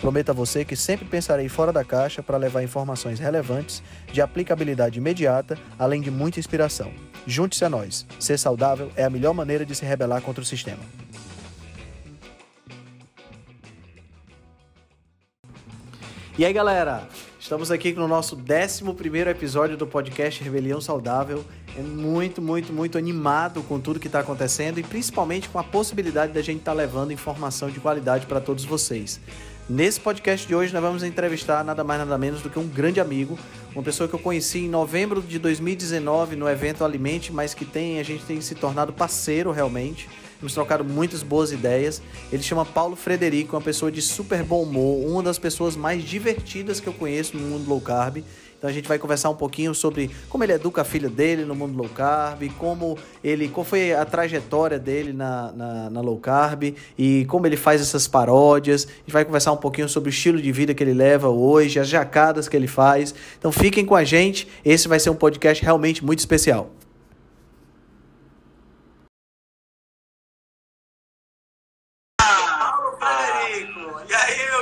Prometo a você que sempre pensarei fora da caixa para levar informações relevantes, de aplicabilidade imediata, além de muita inspiração. Junte-se a nós. Ser saudável é a melhor maneira de se rebelar contra o sistema. E aí, galera? Estamos aqui no nosso 11 episódio do podcast Rebelião Saudável. É muito, muito, muito animado com tudo que está acontecendo e principalmente com a possibilidade da gente estar tá levando informação de qualidade para todos vocês. Nesse podcast de hoje, nós vamos entrevistar nada mais nada menos do que um grande amigo, uma pessoa que eu conheci em novembro de 2019 no evento Alimente, mas que tem a gente tem se tornado parceiro realmente. Temos trocado muitas boas ideias. Ele chama Paulo Frederico, uma pessoa de super bom humor, uma das pessoas mais divertidas que eu conheço no mundo low carb. Então a gente vai conversar um pouquinho sobre como ele educa a filha dele no mundo low carb, como ele, qual foi a trajetória dele na, na, na, low carb e como ele faz essas paródias. A gente vai conversar um pouquinho sobre o estilo de vida que ele leva hoje, as jacadas que ele faz. Então fiquem com a gente, esse vai ser um podcast realmente muito especial.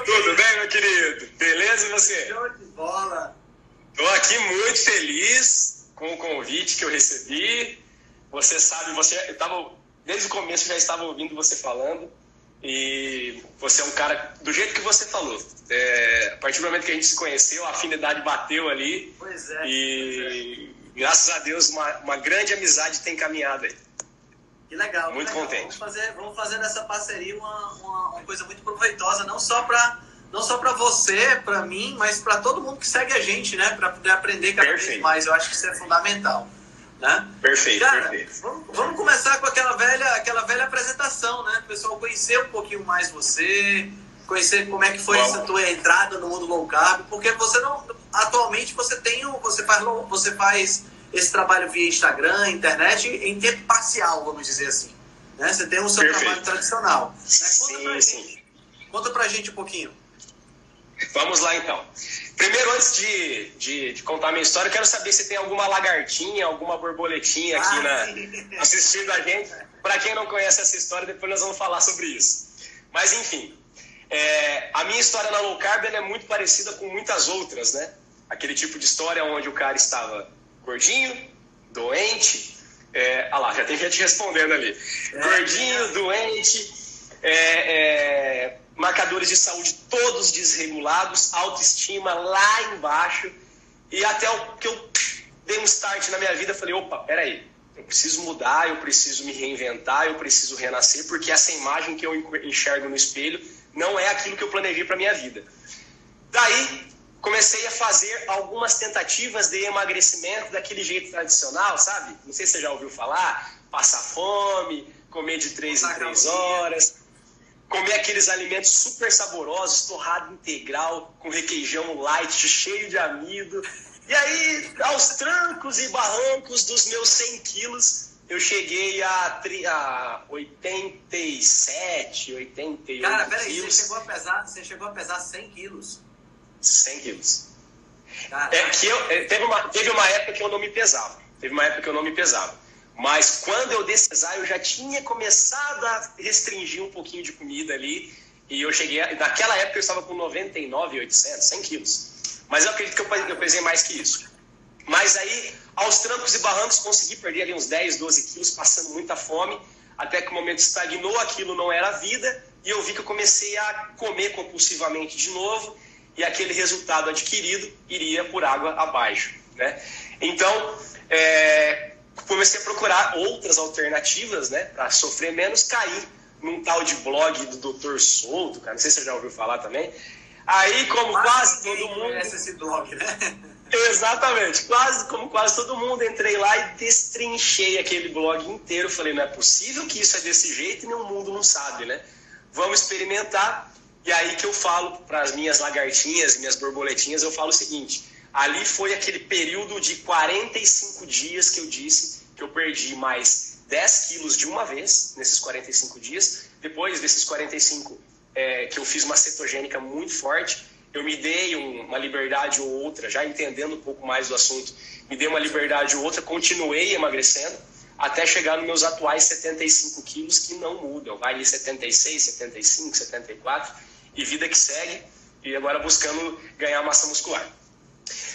Tudo bem, meu querido? Beleza e você? Show de bola! Estou aqui muito feliz com o convite que eu recebi. Você sabe, você estava desde o começo já estava ouvindo você falando e você é um cara do jeito que você falou. É, a partir do momento que a gente se conheceu, a afinidade bateu ali. Pois é. E pois é. graças a Deus uma, uma grande amizade tem caminhado aí. Que legal. Muito que legal. contente. Vamos fazer, vamos fazer dessa parceria uma, uma, uma coisa muito proveitosa, não só para não só para você, para mim, mas para todo mundo que segue a gente, né? Para poder aprender cada perfeito. vez mais. Eu acho que isso é fundamental. Né? Perfeito, Cara, perfeito. Vamos, vamos, começar com aquela velha, aquela velha apresentação, né? O pessoal conhecer um pouquinho mais você, conhecer como é que foi Vamos. essa tua entrada no mundo low carb, porque você não, atualmente você tem, você faz, você faz esse trabalho via Instagram, internet, em tempo parcial, vamos dizer assim. Né? Você tem o seu Perfeito. trabalho tradicional. Né? Conta Sim, pra sim. gente, conta pra gente um pouquinho. Vamos lá então. Primeiro, antes de, de, de, contar a minha história, eu quero saber se tem alguma lagartinha, alguma borboletinha aqui Ah, na, assistindo a gente. Para quem não conhece essa história, depois nós vamos falar sobre isso. Mas enfim, é, a minha história na low carb é muito parecida com muitas outras, né? Aquele tipo de história onde o cara estava gordinho, doente. É, ah lá, já tem gente respondendo ali. É. Gordinho, doente, é, é, marcadores de saúde todos desregulados, autoestima lá embaixo. E até o que eu dei um start na minha vida, falei, opa, peraí, eu preciso mudar, eu preciso me reinventar, eu preciso renascer, porque essa imagem que eu enxergo no espelho não é aquilo que eu planejei para minha vida. Daí, comecei a fazer algumas tentativas de emagrecimento daquele jeito tradicional, sabe? Não sei se você já ouviu falar, passar fome, comer de três em três horas, comer aqueles alimentos super saborosos, torrado integral, com requeijão light, cheio de amido. E aí, aos trancos e barrancos dos meus 100 quilos, eu cheguei a, a 87, 88 Cara, peraí, você quilos. chegou, a pesar, você chegou a pesar 100 quilos. 100 quilos. Caraca. É que eu, é, teve, uma, teve uma época que eu não me pesava. Teve uma época que eu não me pesava. Mas quando eu desci pesar, eu já tinha começado a restringir um pouquinho de comida ali. E eu cheguei. A, naquela época eu estava com 99,800, 100 quilos. Mas eu acredito que eu, eu pesei mais que isso. Mas aí, aos trancos e barrancos, consegui perder ali uns 10, 12 quilos, passando muita fome. Até que o momento estagnou, aquilo não era vida. E eu vi que eu comecei a comer compulsivamente de novo. E aquele resultado adquirido iria por água abaixo. Né? Então, é, comecei a procurar outras alternativas, né, para sofrer menos, caí num tal de blog do Dr. Souto, cara, não sei se você já ouviu falar também. Aí, como quase todo ninguém mundo, conhece esse blog, né? exatamente, quase como quase todo mundo, entrei lá e destrinchei aquele blog inteiro. Falei, não é possível que isso é desse jeito e nenhum mundo não sabe, né? Vamos experimentar. E aí que eu falo para as minhas lagartinhas, minhas borboletinhas, eu falo o seguinte: ali foi aquele período de 45 dias que eu disse que eu perdi mais 10 quilos de uma vez nesses 45 dias. Depois desses 45 é, que eu fiz uma cetogênica muito forte, eu me dei um, uma liberdade ou outra, já entendendo um pouco mais do assunto, me dei uma liberdade ou outra, continuei emagrecendo até chegar nos meus atuais 75 quilos que não mudam. Vai ali 76, 75, 74 e vida que segue. E agora buscando ganhar massa muscular.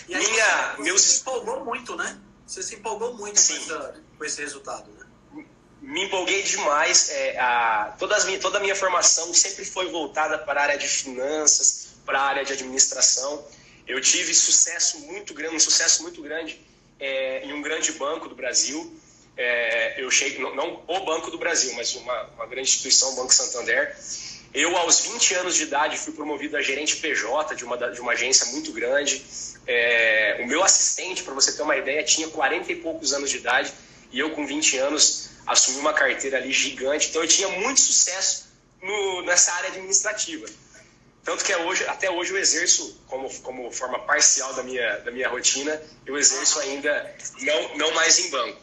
E aí, Minha, você meus... se empolgou muito, né? Você se empolgou muito com, essa, com, esse resultado, né? Me empolguei demais. É, a, toda, as toda a minha formação sempre foi voltada para a área de finanças, para a área de administração. Eu tive sucesso muito grande, um sucesso muito grande é, em um grande banco do Brasil. É, eu cheguei, não, não, o Banco do Brasil, mas uma, uma grande instituição, o Banco Santander. Eu, aos 20 anos de idade, fui promovido a gerente PJ de uma, de uma agência muito grande. É, o meu assistente, para você ter uma ideia, tinha 40 e poucos anos de idade e eu, com 20 anos, assumi uma carteira ali gigante. Então, eu tinha muito sucesso no, nessa área administrativa. Tanto que é hoje, até hoje eu exerço, como, como forma parcial da minha, da minha rotina, eu exerço ainda não, não mais em banco.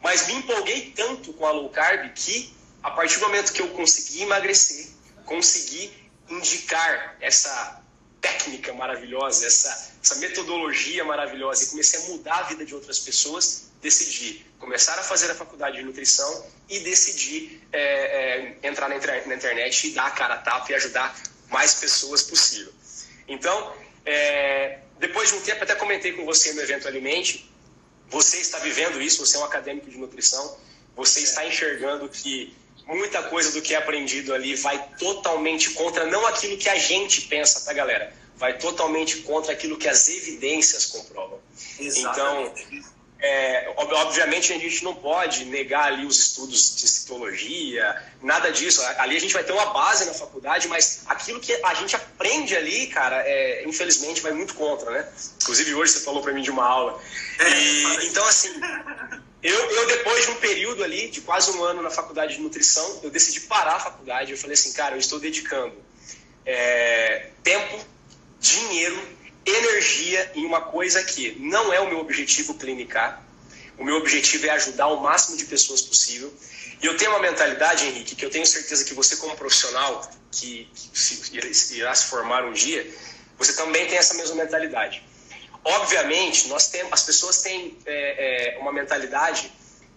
Mas me empolguei tanto com a low carb que, a partir do momento que eu consegui emagrecer, consegui indicar essa técnica maravilhosa, essa, essa metodologia maravilhosa e comecei a mudar a vida de outras pessoas, decidi começar a fazer a faculdade de nutrição e decidi é, é, entrar na, na, internet e dar a cara a tapa e ajudar mais pessoas possível. Então, é, depois de um tempo, até comentei com você no evento Alimente, você está vivendo isso, você é um acadêmico de nutrição, você está enxergando que muita coisa do que é aprendido ali vai totalmente contra não aquilo que a gente pensa, tá, galera? Vai totalmente contra aquilo que as evidências comprovam. Exatamente. Então, é, obviamente a gente não pode negar ali os estudos de citologia, nada disso. Ali a gente vai ter uma base na faculdade, mas aquilo que a gente aprende ali, cara, é, infelizmente vai muito contra, né? Inclusive hoje você falou para mim de uma aula. É, e, então, assim, eu, eu, depois de um período ali, de quase um ano na faculdade de nutrição, eu decidi parar a faculdade. Eu falei assim, cara, eu estou dedicando é, tempo, dinheiro, energia em uma coisa que não é o meu objetivo clinicar. O meu objetivo é ajudar o máximo de pessoas possível. E eu tenho uma mentalidade, Henrique, que eu tenho certeza que você, como profissional que, que irá se formar um dia, você também tem essa mesma mentalidade. Obviamente, nós temos, as pessoas têm é, é, uma mentalidade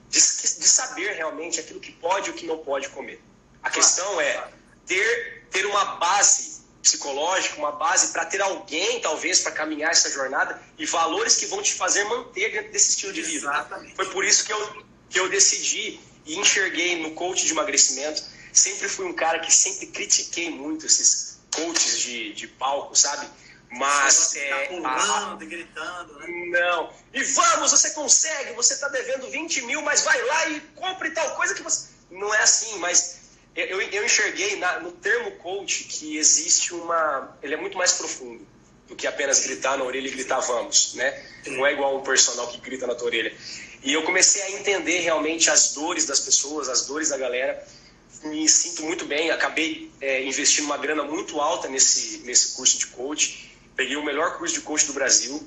de, de, saber realmente aquilo que pode e o que não pode comer. A questão é ter, ter uma base psicológica, uma base para ter alguém, talvez, para caminhar essa jornada e valores que vão te fazer manter dentro desse estilo de vida. Exatamente. Foi por isso que eu, que eu decidi e enxerguei no coach de emagrecimento. Sempre fui um cara que sempre critiquei muito esses coaches de, de palco, sabe? Mas é. Pulando, a... gritando, né? Não. E vamos, você consegue, você está devendo 20 mil, mas vai lá e compre tal coisa que você. Não é assim, mas eu, eu enxerguei na, no termo coach que existe uma. Ele é muito mais profundo do que apenas gritar na orelha e gritar vamos, né? Não é igual um personal que grita na tua orelha. E eu comecei a entender realmente as dores das pessoas, as dores da galera. Me sinto muito bem, acabei é, investindo uma grana muito alta nesse, nesse curso de coach peguei o melhor curso de coach do Brasil,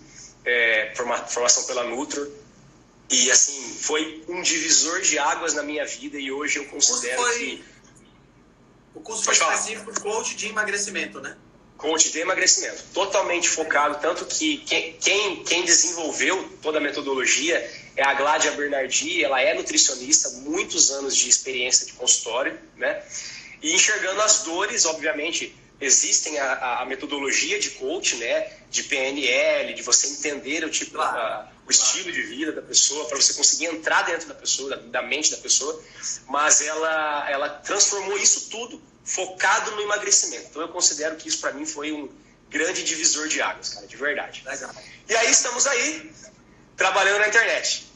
é, formação pela Nutro, e assim, foi um divisor de águas na minha vida e hoje eu considero foi... que. O curso foi específico de coach de emagrecimento, né? Coach de emagrecimento, totalmente focado, tanto que quem, quem desenvolveu toda a metodologia é a Gládia Bernardi, ela é nutricionista, muitos anos de experiência de consultório, né? E enxergando as dores, obviamente, existem a, a, metodologia de coach, né, de PNL, de você entender o tipo, claro, o claro. estilo de vida da pessoa, para você conseguir entrar dentro da pessoa, da, da, mente da pessoa, mas ela, ela transformou isso tudo focado no emagrecimento. Então eu considero que isso para mim foi um grande divisor de águas, cara, de verdade. Legal. E aí estamos aí trabalhando na internet.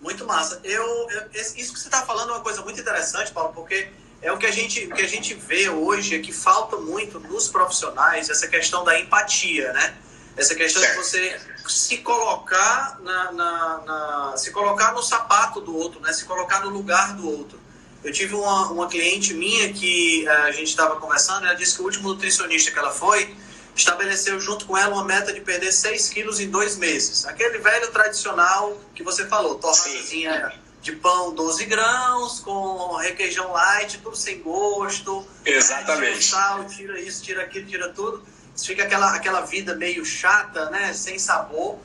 Muito massa. Eu, eu isso que você está falando é uma coisa muito interessante, Paulo, porque é o que a gente, o que a gente vê hoje é que falta muito nos profissionais essa questão da empatia, né? Essa questão certo. de você se colocar na, na, na, se colocar no sapato do outro, né? Se colocar no lugar do outro. Eu tive uma, uma cliente minha que eh, a gente estava conversando, ela disse que o último nutricionista que ela foi estabeleceu junto com ela uma meta de perder 6 quilos em dois meses. Aquele velho tradicional que você falou, torrazinha de pão 12 grãos, com requeijão light, tudo sem gosto. Exatamente. Né? Tira sal, tira isso, tira aquilo, tira tudo. Fica aquela, aquela vida meio chata, né? Sem sabor.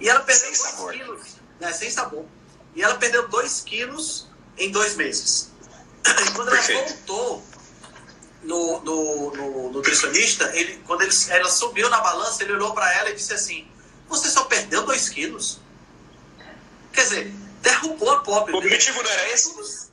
E ela perdeu 2 quilos. Né? Sem sabor. E ela perdeu 2 quilos em dois meses. E quando Perfeito. ela voltou no, no, no nutricionista, ele, quando ele, ela subiu na balança, ele olhou para ela e disse assim: Você só perdeu 2 quilos? Quer dizer, derrubou a pop. O objetivo não era esse?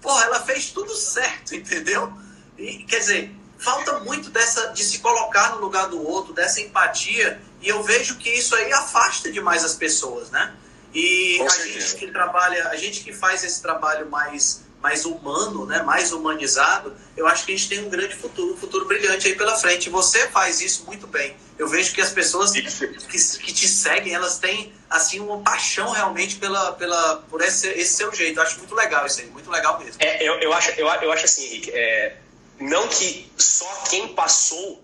Porra, ela fez tudo certo, entendeu? E, quer dizer, falta muito dessa de se colocar no lugar do outro, dessa empatia, e eu vejo que isso aí afasta demais as pessoas, né? E Com a certeza. gente que trabalha, a gente que faz esse trabalho mais mais humano, né, mais humanizado, eu acho que a gente tem um grande futuro, um futuro brilhante aí pela frente. Você faz isso muito bem. Eu vejo que as pessoas que, que te seguem, elas têm assim uma paixão realmente pela, pela por esse, esse seu jeito. Eu acho muito legal isso aí, muito legal mesmo. É, eu, eu acho, eu, eu acho assim, Henrique, é, não que só quem passou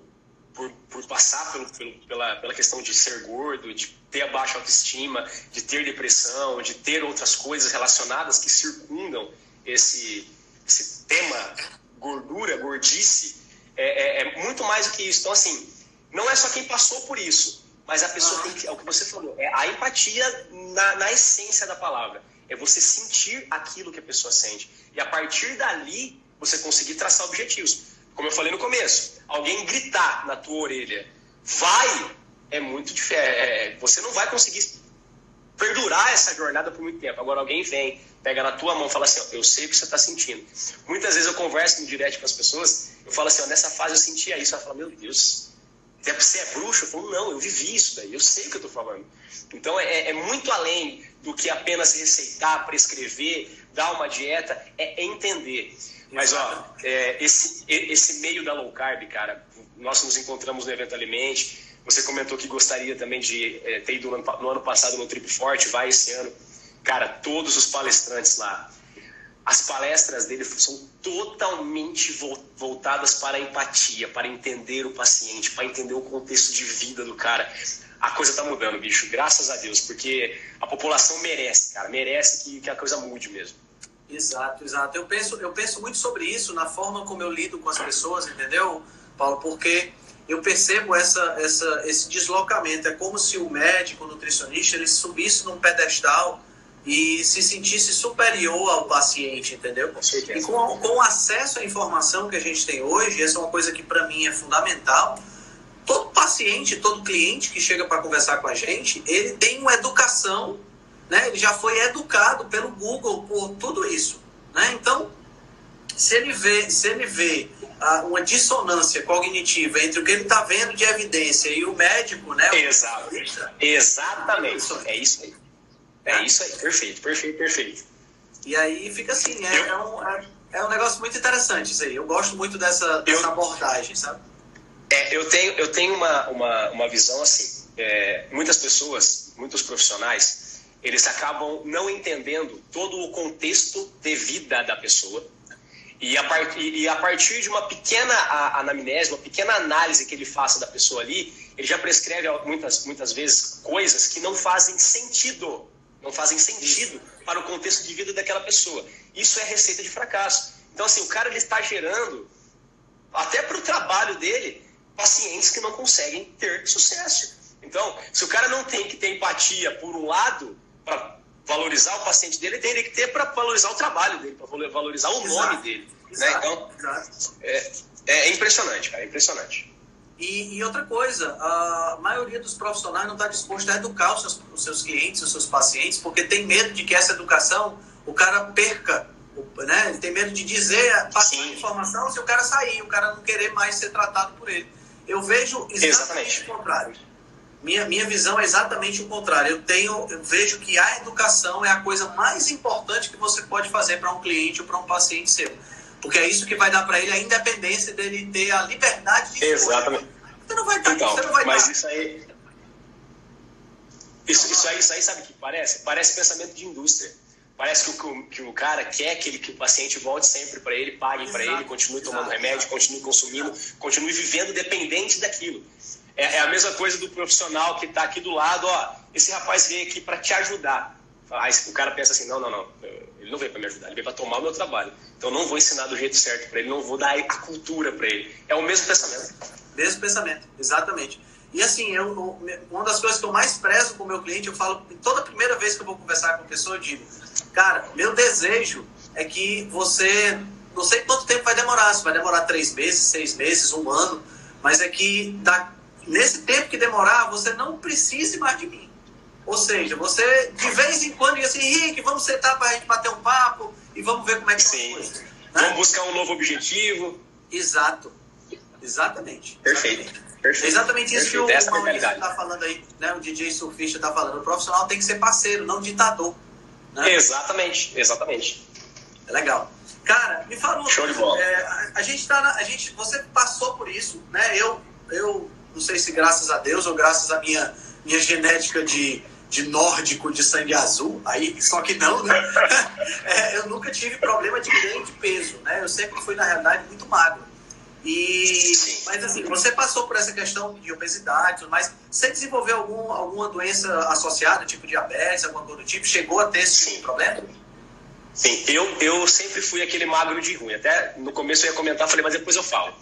por, por passar pelo, pelo, pela, pela questão de ser gordo, de ter a baixa autoestima, de ter depressão, de ter outras coisas relacionadas que circundam esse, esse tema gordura, gordice, é, é, é, muito mais do que isso. Então, assim, não é só quem passou por isso, mas a pessoa tem que, é o que você falou, é a empatia na, na essência da palavra. É você sentir aquilo que a pessoa sente. E a partir dali, você conseguir traçar objetivos. Como eu falei no começo, alguém gritar na tua orelha, vai, é muito diferente. É, você não vai conseguir perdurar essa jornada por muito tempo. Agora alguém vem, pega na tua mão e fala assim, ó, eu sei o que você está sentindo. Muitas vezes eu converso no direct com as pessoas, eu falo assim, ó, nessa fase eu sentia isso. Ela fala, meu Deus, você é bruxo? Eu falo, não, eu vivi isso daí, eu sei o que eu estou falando. Então é, é, muito além do que apenas receitar, prescrever, dar uma dieta, é, é entender. Mas ó, é, esse, esse meio da low carb, cara, nós nos encontramos no evento Alimente, você comentou que gostaria também de é, ter ido no ano, no ano passado no Trip Forte, vai esse ano. Cara, todos os palestrantes lá, as palestras dele são totalmente voltadas para a empatia, para entender o paciente, para entender o contexto de vida do cara. A coisa tá mudando, bicho, graças a Deus, porque a população merece, cara, merece que, que a coisa mude mesmo. Exato, exato. Eu penso, eu penso muito sobre isso na forma como eu lido com as pessoas, entendeu, Paulo? Porque eu percebo essa, essa, esse deslocamento. É como se o médico, o nutricionista, ele subisse num pedestal e se sentisse superior ao paciente, entendeu? E com, com acesso à informação que a gente tem hoje, essa é uma coisa que para mim é fundamental. Todo paciente, todo cliente que chega para conversar com a gente, ele tem uma educação, né? Ele já foi educado pelo Google por tudo isso, né? Então, se ele vê, se ele vê uma dissonância cognitiva entre o que ele está vendo de evidência e o médico, né? Exato. Exatamente. É isso aí. É, isso aí. Perfeito, perfeito, perfeito. E aí fica assim, é, eu... é, um, é, é, um negócio muito interessante isso aí. Eu gosto muito dessa, dessa eu... abordagem, sabe? É, eu tenho, eu tenho uma, uma, uma visão assim. É, muitas pessoas, muitos profissionais, eles acabam não entendendo todo o contexto de vida da pessoa e a, part, e a partir de uma pequena anamnese, uma pequena análise que ele faça da pessoa ali, ele já prescreve muitas, muitas vezes coisas que não fazem sentido, não fazem sentido para o contexto de vida daquela pessoa. Isso é receita de fracasso. Então, assim, o cara ele está gerando, até para o trabalho dele, pacientes que não conseguem ter sucesso. Então, se o cara não tem que ter empatia por um lado, para valorizar o paciente dele, teria que ter para valorizar o trabalho dele, para valorizar o exato, nome dele. Né? Exato, né? Então, é, é, impressionante, cara, é impressionante. E, e, outra coisa, a maioria dos profissionais não está disposto a educar os seus, os seus clientes, os seus pacientes, porque tem medo de que essa educação o cara perca, né? Ele tem medo de dizer, passar Sim. informação se o cara sair, o cara não querer mais ser tratado por ele. Eu vejo exatamente, exatamente. o contrário minha, minha visão é exatamente o contrário. Eu tenho, eu vejo que a educação é a coisa mais importante que você pode fazer para um cliente ou para um paciente seu. Porque é isso que vai dar para ele a independência dele ter a liberdade de Exatamente. Você não vai estar então, você não vai mas isso aí. Isso, isso, aí, isso aí sabe o que parece? Parece pensamento de indústria. Parece que o, que o cara quer que, ele, que o paciente volte sempre para ele, pague para ele, continue tomando exato, remédio, exato. continue consumindo, continue vivendo dependente daquilo. É, é a mesma coisa do profissional que está aqui do lado, ó, esse rapaz veio aqui para te ajudar. Aí o cara pensa assim, não, não, não, ele não veio para me ajudar, ele veio para tomar o meu trabalho. Então não vou ensinar do jeito certo para ele, não vou dar a cultura para ele. É o mesmo pensamento. Mesmo pensamento, exatamente. E assim, eu, uma das coisas que eu mais prezo com o meu cliente, eu falo, toda primeira vez que eu vou conversar com a pessoa, eu digo, cara, meu desejo é que você, não sei quanto tempo vai demorar, se vai demorar três meses, seis meses, um ano, mas é que da, nesse tempo que demorar, você não precise mais de mim. Ou seja, você de vez em quando diz assim, Henrique, vamos sentar para a gente bater um papo e vamos ver como é que Sim. Coisas, né? Vamos buscar um novo objetivo. Exato. Exatamente. Perfeito. Exatamente. Perfeito. Exatamente isso Perfeito. que o Maurício está falando aí, né? O DJ surfista está falando. O profissional tem que ser parceiro, não ditador. Né? Exatamente, exatamente. É legal. Cara, me fala uma Show de bola. É, a, a, gente tá na, a gente, você passou por isso, né? Eu, eu não sei se graças a Deus ou graças à minha, minha genética de, de nórdico de sangue azul, aí só que não, né? é, eu nunca tive problema de ganho de peso, né? Eu sempre fui, na realidade, muito magro. E, mas assim, você passou por essa questão de obesidade, mas você desenvolveu algum, alguma doença associada, tipo diabetes, alguma coisa do tipo? Chegou a ter esse Sim. problema? Sim, eu, eu sempre fui aquele magro de ruim. Até no começo eu ia comentar, falei, mas depois eu falo.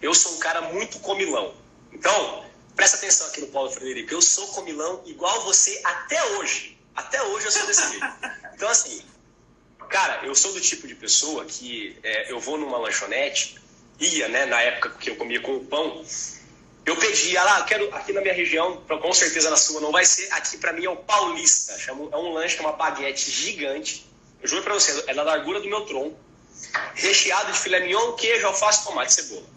Eu sou um cara muito comilão. Então, presta atenção aqui no Paulo Frederico. Eu sou comilão igual você até hoje. Até hoje eu sou desse jeito. Então, assim, cara, eu sou do tipo de pessoa que é, eu vou numa lanchonete, ia, né, na época que eu comia com o pão, eu pedia lá, ah, quero aqui na minha região, com certeza na sua não vai ser, aqui para mim é o paulista, chamo, é um lanche é uma baguete gigante, eu juro para você, é na largura do meu tronco, recheado de filé mignon, queijo, alface, tomate cebola.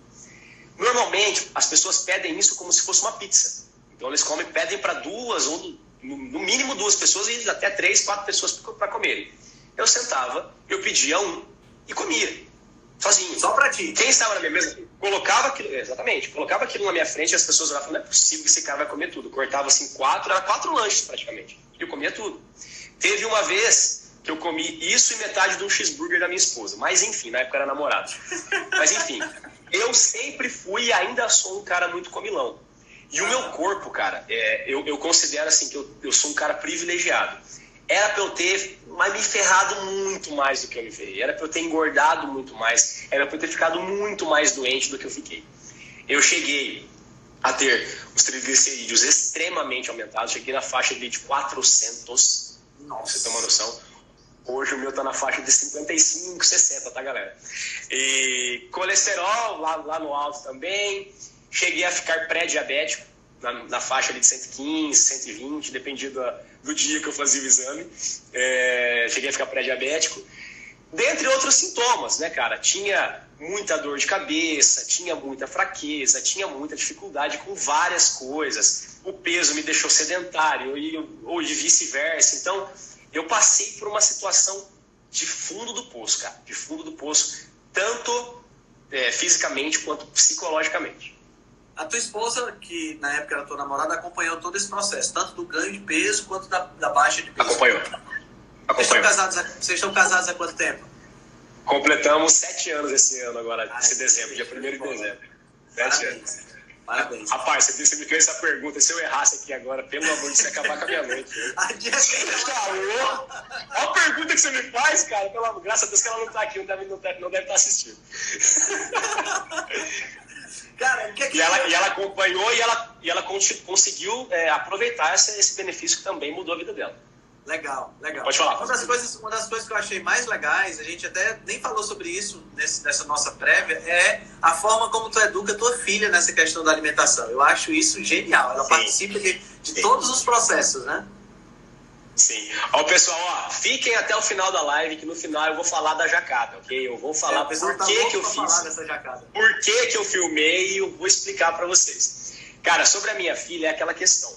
Normalmente, as pessoas pedem isso como se fosse uma pizza. Então, eles comem, pedem para duas, ou no mínimo duas pessoas e até três, quatro pessoas para comerem. Eu sentava, eu pedia um e comia sozinho. Só para ti. Quem estava na minha mesa colocava aquilo, exatamente, colocava aquilo na minha frente e as pessoas olhavam, não é possível que esse cara vai comer tudo. Cortava assim quatro, era quatro lanches praticamente. E eu comia tudo. Teve uma vez que eu comi isso e metade de um cheeseburger da minha esposa. Mas enfim, na época era namorado. Mas enfim, eu sempre fui e ainda sou um cara muito comilão. E o meu corpo, cara, é, eu, eu considero assim que eu, eu sou um cara privilegiado era para eu ter mas me ferrado muito mais do que eu me ferrei. Era para eu ter engordado muito mais. Era para eu ter ficado muito mais doente do que eu fiquei. Eu cheguei a ter os triglicerídeos extremamente aumentados. Cheguei na faixa de 400. Nossa. Você tem uma noção? Hoje o meu tá na faixa de 55, 60, tá, galera? E colesterol lá, lá no alto também. Cheguei a ficar pré-diabético na, na, faixa de 115, 120, dependia do, do dia que eu fazia o exame. É, cheguei a ficar pré-diabético. Dentre outros sintomas, né, cara? Tinha muita dor de cabeça, tinha muita fraqueza, tinha muita dificuldade com várias coisas. O peso me deixou sedentário, e, ou de vice-versa. Então, eu passei por uma situação de fundo do poço, cara. De fundo do poço, tanto é, fisicamente quanto psicologicamente. A tua esposa, que na época era tua namorada, acompanhou todo esse processo, tanto do ganho de peso quanto da, da baixa de peso. Acompanhou. Vocês estão, casados, vocês estão casados há quanto tempo? Completamos sete anos esse ano agora, Ai, esse dezembro, dia 1 de dezembro. Sete anos. Parabéns. Rapaz, você me fez essa pergunta. Se eu errasse aqui agora, pelo amor de Deus, acabar com a minha noite. Alô? Olha a pergunta que você me faz, cara. Pelo, graças a Deus que ela não está aqui, não deve, não deve, não deve estar tá assistindo. Cara, que é que e, ela, e ela acompanhou e ela, e ela conseguiu é, aproveitar esse, esse benefício que também mudou a vida dela. Legal, legal. Pode falar. Uma das, coisas, uma das coisas que eu achei mais legais, a gente até nem falou sobre isso nesse, nessa nossa prévia, é a forma como tu educa tua filha nessa questão da alimentação. Eu acho isso genial. Ela Sim. participa de, de todos os processos, né? Sim. Ó, pessoal, ó, fiquem até o final da live, que no final eu vou falar da jacada, ok? Eu vou falar é, por tá que, que eu fiz. Por que, que eu filmei e eu vou explicar para vocês. Cara, sobre a minha filha é aquela questão.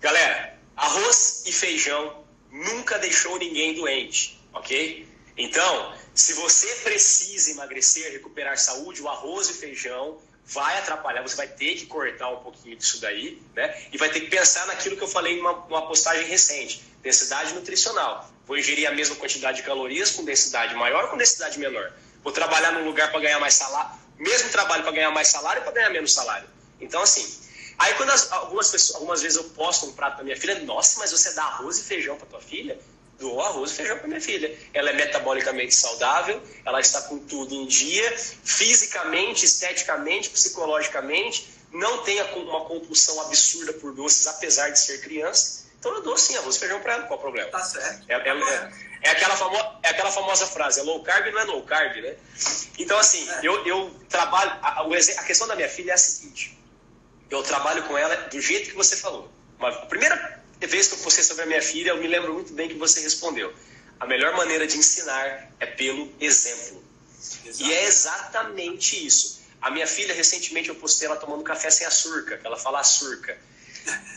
Galera, arroz e feijão nunca deixou ninguém doente, ok? Então, se você precisa emagrecer, recuperar saúde, o arroz e feijão vai atrapalhar, você vai ter que cortar um pouquinho disso daí, né? E vai ter que pensar naquilo que eu falei numa, numa postagem recente, densidade nutricional. Vou ingerir a mesma quantidade de calorias com densidade maior ou com densidade menor? Vou trabalhar num lugar para ganhar mais salário, mesmo trabalho para ganhar mais salário ou para ganhar menos salário? Então, assim, aí quando as, algumas, pessoas, algumas vezes eu posto um prato para minha filha, nossa, mas você dá arroz e feijão para tua filha? Dou arroz e feijão para minha filha. Ela é metabolicamente saudável, ela está com tudo em dia, fisicamente, esteticamente, psicologicamente, não tem uma compulsão absurda por doces, apesar de ser criança. Então eu dou sim arroz e feijão para ela, qual o problema? Tá certo. É, é, é, é, aquela famo, é aquela famosa frase, é low carb não é low carb, né? Então, assim, é. eu, eu trabalho. A, a, questão da minha filha é a seguinte: eu trabalho com ela do jeito que você falou. Uma, a primeira vez que eu postei sobre a minha filha, eu me lembro muito bem que você respondeu. A melhor maneira de ensinar é pelo exemplo. E é exatamente isso. A minha filha, recentemente, eu postei ela tomando café sem açúcar, que ela fala açúcar.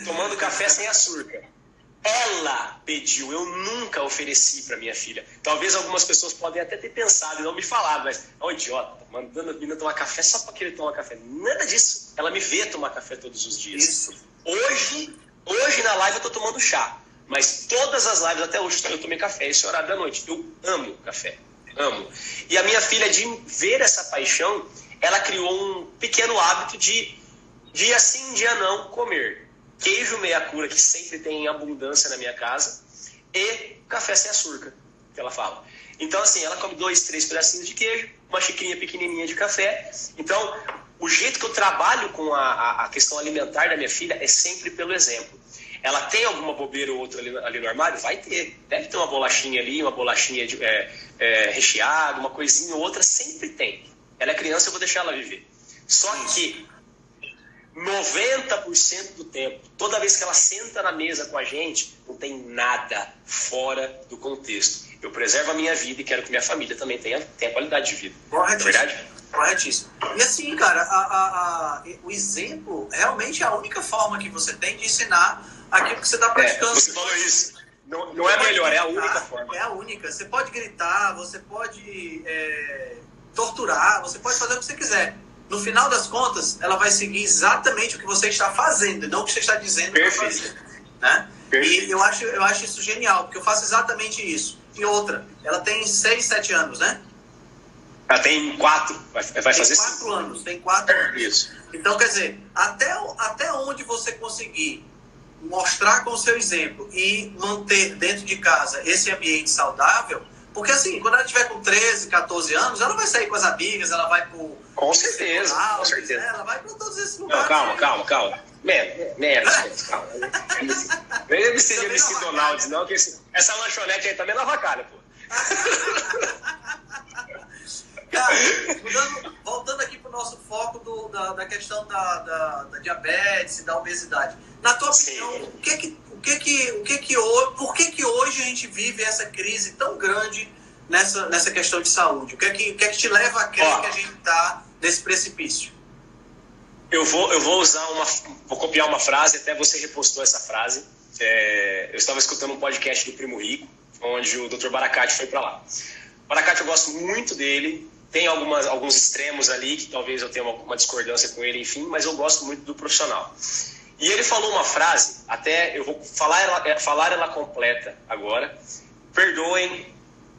Tomando café sem açúcar. Ela pediu, eu nunca ofereci para minha filha. Talvez algumas pessoas podem até ter pensado e não me falado, mas, ó, oh, idiota, mandando a menina tomar café só para querer tomar café. Nada disso. Ela me vê tomar café todos os dias. Isso. Hoje, hoje na live eu tô tomando chá, mas todas as lives até hoje eu tomei café esse horário da noite. Eu amo café, amo. E a minha filha, de ver essa paixão, ela criou um pequeno hábito de dia sim, dia não comer queijo meia cura, que sempre tem em abundância na minha casa, e café sem açúcar, que ela fala. Então, assim, ela come dois, três pedacinhos de queijo, uma xicrinha pequenininha de café. Então, o jeito que eu trabalho com a, a questão alimentar da minha filha é sempre pelo exemplo. Ela tem alguma bobeira ou outra ali, ali, no armário? Vai ter. Deve ter uma bolachinha ali, uma bolachinha de, é, é, recheada, uma coisinha ou outra, sempre tem. Ela é criança, eu vou deixar ela viver. Só que 90% do tempo, toda vez que ela senta na mesa com a gente, não tem nada fora do contexto. Eu preservo a minha vida e quero que minha família também tenha, tenha qualidade de vida. Corretíssimo. É verdade? Corretíssimo. E assim, cara, a, a, a, o exemplo realmente é a única forma que você tem de ensinar aquilo que você está praticando. É, você falou isso. Não, não é melhor, gritar, é a única forma. É a única. Você pode gritar, você pode é, torturar, você pode fazer o que você quiser no final das contas, ela vai seguir exatamente o que você está fazendo, e não o que você está dizendo vai fazer. Né? E eu acho, eu acho isso genial, porque eu faço exatamente isso. E outra, ela tem 6, 7 anos, né? Ela tem 4, vai, vai tem fazer 4 anos, tem 4 anos. Isso. Então, quer dizer, até, até onde você conseguir mostrar com o seu exemplo e manter dentro de casa esse ambiente saudável, porque assim, quando ela estiver com 13, 14 anos, ela vai sair com as amigas, ela vai pro. Com certeza, com certeza. Né? Ela vai para todos esses lugares. Não, calma, calma, calma. Menos, menos, calma. Nem MC de MC Donald, não, que esse, essa lanchonete aí também é lavacalha, pô. Cara, mudando, voltando aqui para o nosso foco do, da, da questão da, da, da diabetes e da obesidade. Na tua opinião, Sim. o que que o que que, o que que por que que hoje a gente vive essa crise tão grande nessa, nessa questão de saúde? O que é que, o que, é que te leva a crer Ó, que a gente está nesse precipício? Eu vou, eu vou usar uma, vou copiar uma frase, até você repostou essa frase. É, eu estava escutando um podcast do Primo Rico, onde o Dr. Baracate foi para lá. Baracate eu gosto muito dele, tem algumas, alguns extremos ali que talvez eu tenha uma, uma discordância com ele, enfim, mas eu gosto muito do profissional. E ele falou uma frase, até eu vou falar ela, é, falar ela completa agora. Perdoem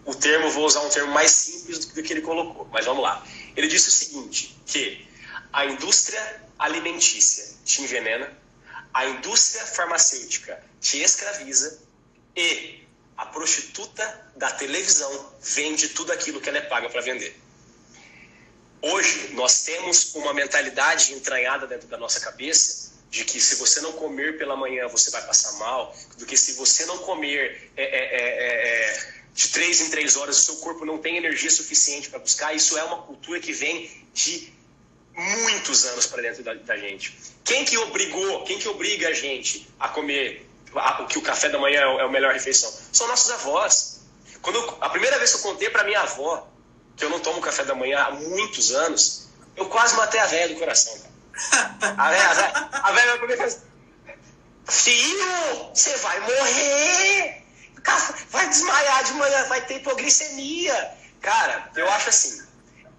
o termo, vou usar um termo mais simples do que ele colocou, mas vamos lá. Ele disse o seguinte, que a indústria alimentícia te envenena, a indústria farmacêutica te escraviza e a prostituta da televisão vende tudo aquilo que ela é paga para vender. Hoje, nós temos uma mentalidade entranhada dentro da nossa cabeça de que se você não comer pela manhã você vai passar mal, do que se você não comer é, é, é, é, é de três em três horas o seu corpo não tem energia suficiente para buscar. Isso é uma cultura que vem de muitos anos para dentro da, da, gente. Quem que obrigou, quem que obriga a gente a comer a, que o café da manhã é a melhor refeição? São nossos avós. Quando eu, a primeira vez que eu contei para minha avó que eu não tomo café da manhã há muitos anos, eu quase matei a velha do coração. A velha, a velha vai comer Filho, você vai morrer! Vai desmaiar de manhã, vai ter hipoglicemia. Cara, eu acho assim,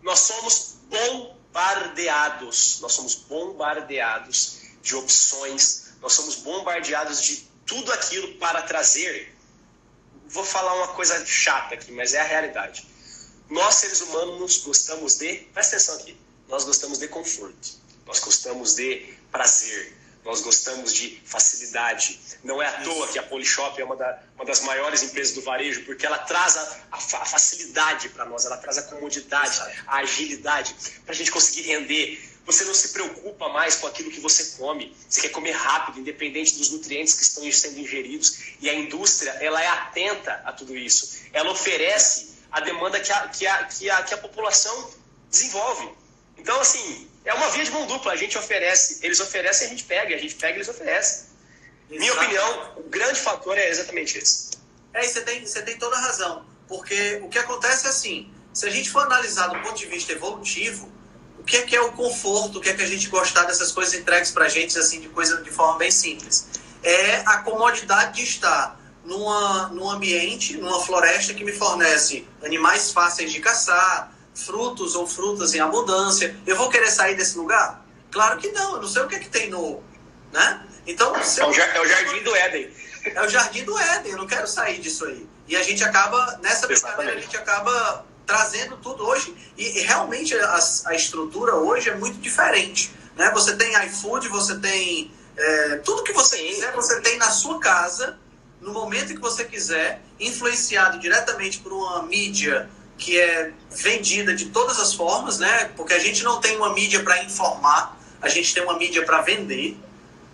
nós somos bombardeados, nós somos bombardeados de opções, nós somos bombardeados de tudo aquilo para trazer vou falar uma coisa chata aqui, mas é a realidade. Nós, seres humanos, gostamos de. Presta atenção aqui. Nós gostamos de conforto. Nós gostamos de prazer. Nós gostamos de facilidade. Não é à toa que a Polishop é uma, da, uma das maiores empresas do varejo, porque ela traz a, a, facilidade para nós, ela traz a comodidade, a agilidade, para a gente conseguir render. Você não se preocupa mais com aquilo que você come. Você quer comer rápido, independente dos nutrientes que estão sendo ingeridos. E a indústria, ela é atenta a tudo isso. Ela oferece a demanda que a, que a, que a, que a população desenvolve. Então, assim, é uma via de mão dupla. A gente oferece, eles oferecem, a gente pega, a gente pega, eles oferecem. Exato. Minha opinião, o grande fator é exatamente esse. É, você tem, você tem toda a razão. Porque o que acontece é assim: se a gente for analisar do ponto de vista evolutivo, o que é que é o conforto, o que é que a gente gostar dessas coisas entregues pra gente, assim, de coisa de forma bem simples? É a comodidade de estar numa, num ambiente, numa floresta que me fornece animais fáceis de caçar, frutos ou frutas em abundância. Eu vou querer sair desse lugar? Claro que não, eu não sei o que, é que tem no. Né? Então, é, eu... é o jardim do Éden. É o jardim do Éden, eu não quero sair disso aí. E a gente acaba, nessa brincadeira, a gente acaba trazendo tudo hoje. E, e realmente a, a, estrutura hoje é muito diferente. Né? Você tem iFood, você tem é, tudo que você quiser, você tem na sua casa, no momento que você quiser, influenciado diretamente por uma mídia que é vendida de todas as formas, né? Porque a gente não tem uma mídia para informar, a gente tem uma mídia para vender,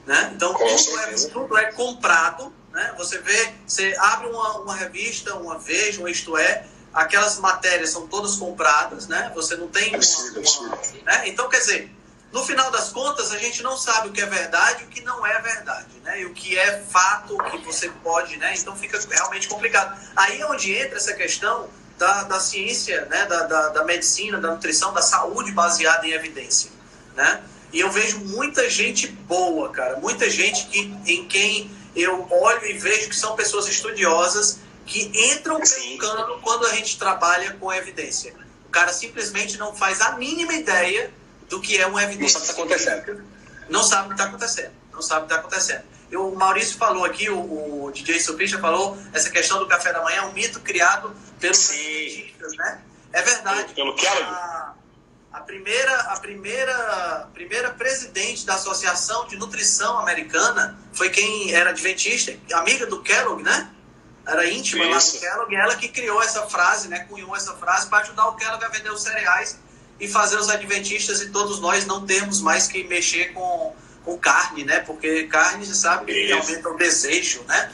né? Então tudo é, tudo é, comprado, né? Você vê, você abre uma, uma revista, uma Veja, um Isto É, aquelas matérias são todas compradas, né? Você não tem uma, uma né? Então quer dizer, no final das contas a gente não sabe o que é verdade e o que não é verdade, né? E o que é fato, o que você pode, né? Então fica realmente complicado. Aí é onde entra essa questão da, da ciência, né, da, da, da, medicina, da nutrição, da saúde baseada em evidência, né? E eu vejo muita gente boa, cara, muita gente que, em quem eu olho e vejo que são pessoas estudiosas que entram pelo cano quando a gente trabalha com evidência. O cara simplesmente não faz a mínima ideia do que é uma evidência. Não sabe o que está acontecendo. Não sabe o que está acontecendo. Não sabe o que está acontecendo. Eu, o Maurício falou aqui, o, o DJ Supricha falou, essa questão do café da manhã é um mito criado pelos cientistas, né? É verdade. Pelo Kellogg? A, a, primeira, a primeira, primeira presidente da Associação de Nutrição Americana foi quem era adventista, amiga do Kellogg, né? Era íntima Isso. lá do Kellogg, ela que criou essa frase, né? Cunhou essa frase para ajudar o Kellogg a vender os cereais e fazer os adventistas e todos nós não termos mais que mexer com com carne, né? Porque carne, você sabe, que aumenta o desejo, né?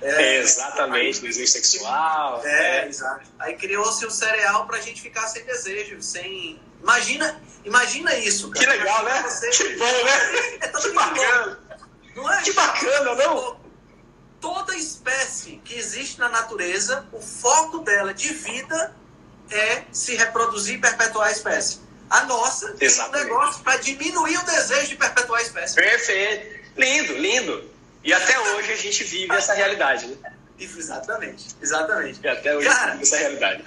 É, é exatamente, aí, desejo sexual. É, é. exato. Aí criou-se o cereal para a gente ficar sem desejo, sem. Imagina, imagina isso. Cara. Que legal, né? Você... Que bom, né? É que bacana. Não é? Que bacana, não? Toda espécie que existe na natureza, o foco dela de vida é se reproduzir e perpetuar a espécie. A nossa tem um negócio para diminuir o desejo de perpetuar a espécie. Perfeito. Lindo, lindo. E até hoje a gente vive essa realidade, né? Exatamente, exatamente. E até hoje Cara, essa realidade.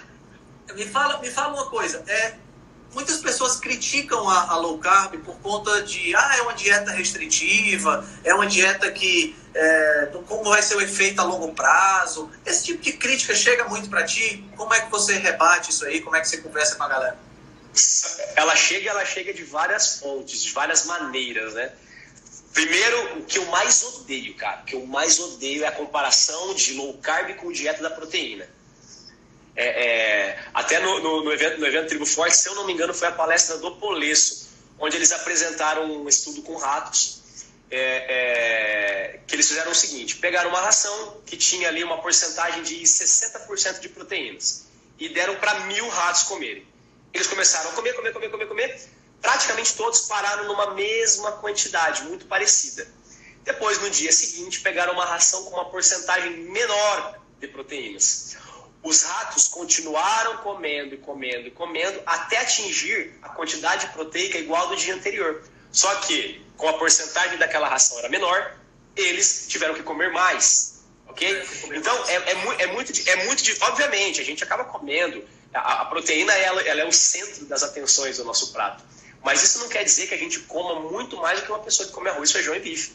Me fala, me fala uma coisa. É, muitas pessoas criticam a, a, low carb por conta de ah, é uma dieta restritiva, é uma dieta que é, como vai ser o efeito a longo prazo. Esse tipo de crítica chega muito para ti. Como é que você rebate isso aí? Como é que você conversa com a galera? Ela chega, ela chega de várias fontes, de várias maneiras, né? Primeiro, o que eu mais odeio, cara, o que eu mais odeio é a comparação de low carb com dieta da proteína. É, é, até no, no, no, evento, no evento Tribo Forte, se eu não me engano, foi a palestra do Polesso, onde eles apresentaram um estudo com ratos, é, é que eles fizeram o seguinte: pegaram uma ração que tinha ali uma porcentagem de 60% de proteínas e deram para mil ratos comerem. Eles começaram a comer, comer, comer, comer, comer. Praticamente todos pararam numa mesma quantidade, muito parecida. Depois, no dia seguinte, pegaram uma ração com uma porcentagem menor de proteínas. Os ratos continuaram comendo e comendo e comendo até atingir a quantidade proteica igual do dia anterior. Só que, com a porcentagem daquela ração era menor, eles tiveram que comer mais. Ok? Então, é, é, é, muito, é muito. Obviamente, a gente acaba comendo a, a proteína ela, ela é o centro das atenções do nosso prato. Mas isso não quer dizer que a gente coma muito mais do que uma pessoa que come arroz, feijão e bife.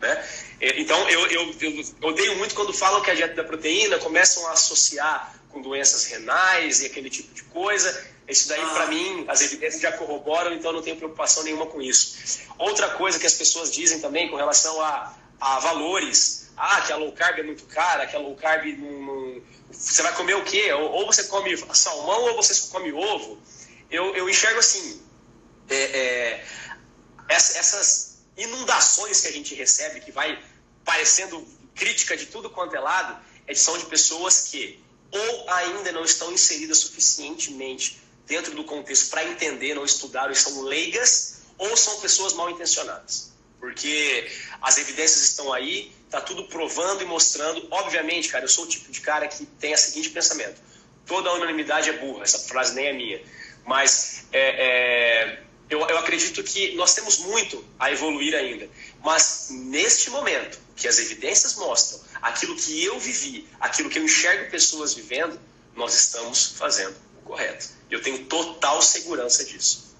Né? Então, eu, eu, eu, odeio muito quando falam que a dieta da proteína começam a associar com doenças renais e aquele tipo de coisa. Isso daí, ah. para mim, as evidências já corroboram, então não tenho preocupação nenhuma com isso. Outra coisa que as pessoas dizem também com relação a, a valores. Ah, que a low carb é muito cara, que a low carb não, não... você vai comer o quê? Ou, ou, você come salmão ou você come ovo. Eu, eu enxergo assim, é, é, essas inundações que a gente recebe, que vai parecendo crítica de tudo quanto é lado, é são de pessoas que ou ainda não estão inseridas suficientemente dentro do contexto para entender, não estudar, ou são leigas, ou são pessoas mal intencionadas. Porque as evidências estão aí, tá tudo provando e mostrando. Obviamente, cara, eu sou o tipo de cara que tem o seguinte pensamento: toda unanimidade é burra. Essa frase nem é minha. Mas é, é, eu, eu acredito que nós temos muito a evoluir ainda. Mas neste momento, que as evidências mostram, aquilo que eu vivi, aquilo que eu enxergo pessoas vivendo, nós estamos fazendo o correto. Eu tenho total segurança disso.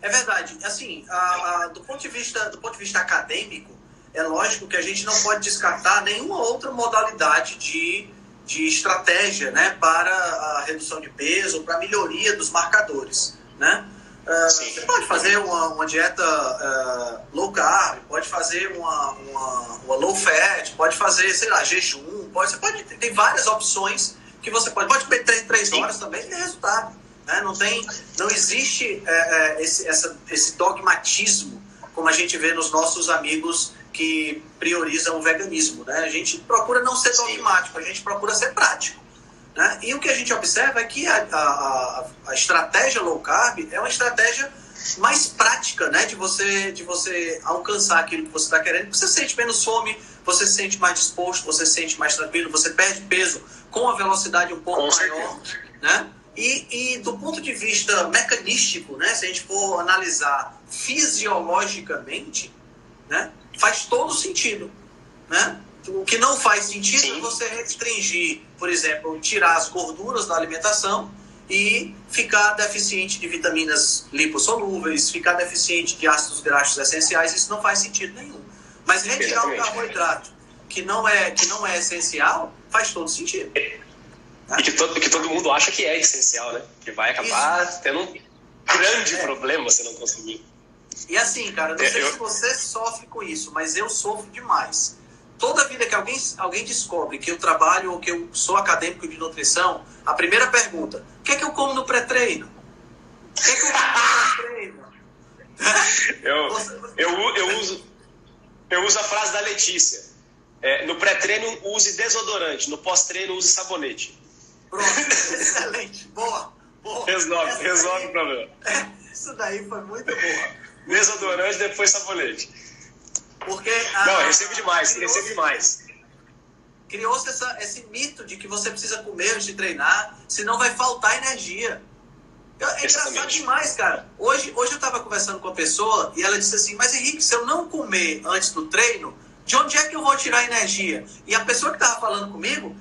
É verdade. Assim, a, a, do, ponto de vista, do ponto de vista acadêmico, é lógico que a gente não pode descartar nenhuma outra modalidade de, de estratégia né, para a redução de peso, para a melhoria dos marcadores. Né? Uh, você pode fazer uma, uma dieta uh, low carb, pode fazer uma, uma, uma, low fat, pode fazer, sei lá, jejum, pode, você pode, tem várias opções que você pode, pode ter três, três horas também e ter resultado. Né? Não, tem, não existe é, é, esse, essa, esse dogmatismo como a gente vê nos nossos amigos que priorizam o veganismo. Né? A gente procura não ser dogmático, a gente procura ser prático. Né? E o que a gente observa é que a, a, a estratégia low carb é uma estratégia mais prática, né, de você de você alcançar aquilo que você está querendo. Você sente menos fome, você se sente mais disposto, você se sente mais tranquilo, você perde peso com a velocidade um pouco maior, né? E, e do ponto de vista mecanístico, né, se a gente for analisar fisiologicamente, né, faz todo sentido, né? O que não faz sentido Sim. é você restringir, por exemplo, tirar as gorduras da alimentação e ficar deficiente de vitaminas lipossolúveis, ficar deficiente de ácidos graxos essenciais, isso não faz sentido nenhum. Mas retirar o carboidrato, que não é que não é essencial, faz todo sentido. E que todo, que todo mundo acha que é essencial, né? Que vai acabar isso. tendo um grande é. problema se não conseguir. E assim, cara, não é, sei eu... se você sofre com isso, mas eu sofro demais toda vida que alguém, alguém descobre que eu trabalho ou que eu sou acadêmico de nutrição, a primeira pergunta: o que é que eu como no pré-treino? O que é que eu como no pré-treino? eu, eu, eu, uso, eu uso a frase da Letícia. É, no pré-treino, use desodorante. No pós-treino, use sabonete. Pronto, excelente. Boa, boa. Resolve, resolve o problema. Isso daí foi muito boa. Desodorante, depois sabonete. Porque. A, Não, recebo demais, recebo demais. Criou-se esse mito de que você precisa comer antes de treinar, senão vai faltar energia. É engraçado demais, cara. Hoje, hoje eu estava conversando com uma pessoa e ela disse assim: Mas Henrique, se eu não comer antes do treino, de onde é que eu vou tirar energia? E a pessoa que estava falando comigo,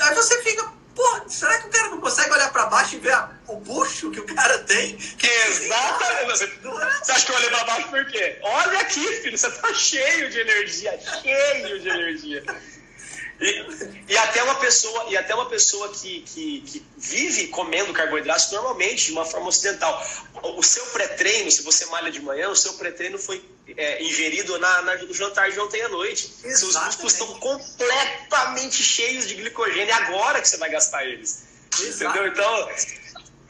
aí você fica, Pô, será que o cara não consegue olhar para baixo e ver a, o bucho que o cara tem? Que Exatamente. Você, você acha que eu olhei para baixo por quê? Olha aqui, filho, você tá cheio de energia, cheio de energia. E, e, até uma pessoa, e até uma pessoa que, que, que, vive comendo carboidratos normalmente, de uma forma ocidental. O seu pré-treino, se você malha de manhã, o seu pré-treino foi é, ingerido na, na, no jantar de ontem à noite. Exatamente. Seus músculos estão completamente cheios de glicogênio. É agora que você vai gastar eles. Entendeu? Então,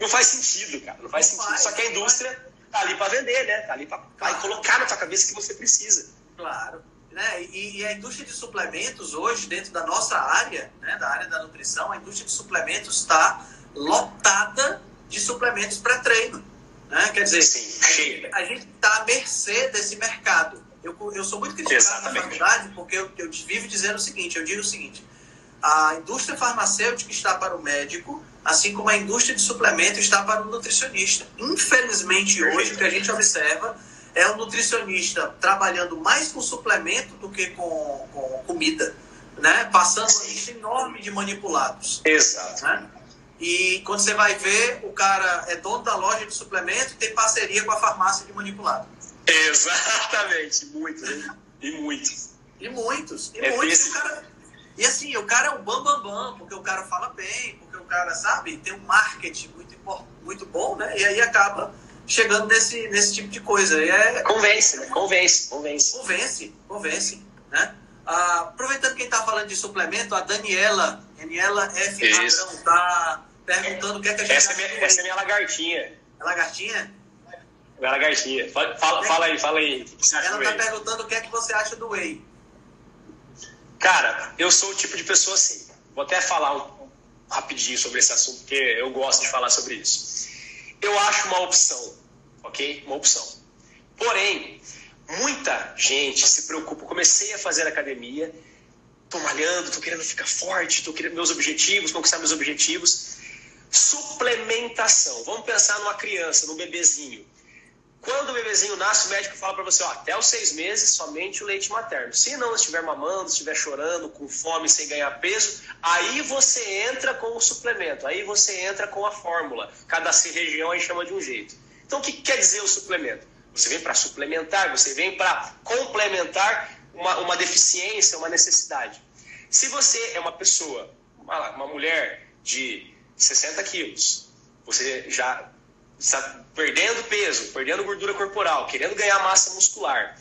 não faz sentido, cara. Não faz não sentido. Faz, Só que a indústria tá ali para vender, né? Tá ali para colocar na tua cabeça que você precisa. Claro. Né? E, e, a indústria de suplementos hoje, dentro da nossa área, né, da área da nutrição, a indústria de suplementos está lotada de suplementos para treino. Né? Quer dizer, Sim, a gente está à mercê desse mercado. Eu, eu sou muito criticado Exatamente. na faculdade porque eu, eu vivo dizendo o seguinte, eu digo o seguinte, a indústria farmacêutica está para o médico, assim como a indústria de suplemento está para o nutricionista. Infelizmente, hoje, o que a gente observa é o nutricionista trabalhando mais com suplemento do que com, com comida, né? Passando uma lista enorme de manipulados. Exato. Né? E quando você vai ver, o cara é dono da loja de suplemento e tem parceria com a farmácia de manipulado. Exatamente, muito. Né? E muito. E muitos. E é muitos. Cara... E assim, o cara é um bambambam, bam, bam, porque o cara fala bem, porque o cara, sabe, tem um marketing muito, muito bom, né? E aí acaba chegando nesse, nesse tipo de coisa. E é... Convence, né? Convence, convence. Convence, convence, né? Ah, aproveitando quem está falando de suplemento, a Daniela, Daniela F. Está perguntando o que é que a gente essa é minha, Essa é minha lagartinha. É lagartinha? Minha lagartinha. Fala, fala, fala aí, fala aí. Ela está perguntando o que é que você acha do whey. Cara, eu sou o tipo de pessoa assim. Vou até falar um, rapidinho sobre esse assunto, porque eu gosto de falar sobre isso. Eu acho uma opção, ok? Uma opção. Porém, muita gente se preocupa. Comecei a fazer academia, tô malhando, tô querendo ficar forte, tô querendo meus objetivos, conquistar meus objetivos. Suplementação. Vamos pensar numa criança, num bebezinho. Quando o bebezinho nasce, o médico fala para você, ó, até os seis meses, somente o leite materno. Se não estiver mamando, estiver chorando, com fome, sem ganhar peso, aí você entra com o suplemento, aí você entra com a fórmula. Cada região aí chama de um jeito. Então, o que quer dizer o suplemento? Você vem para suplementar, você vem para complementar uma, uma deficiência, uma necessidade. Se você é uma pessoa, uma, uma mulher de 60 quilos, você já está perdendo peso, perdendo gordura corporal, querendo ganhar massa muscular.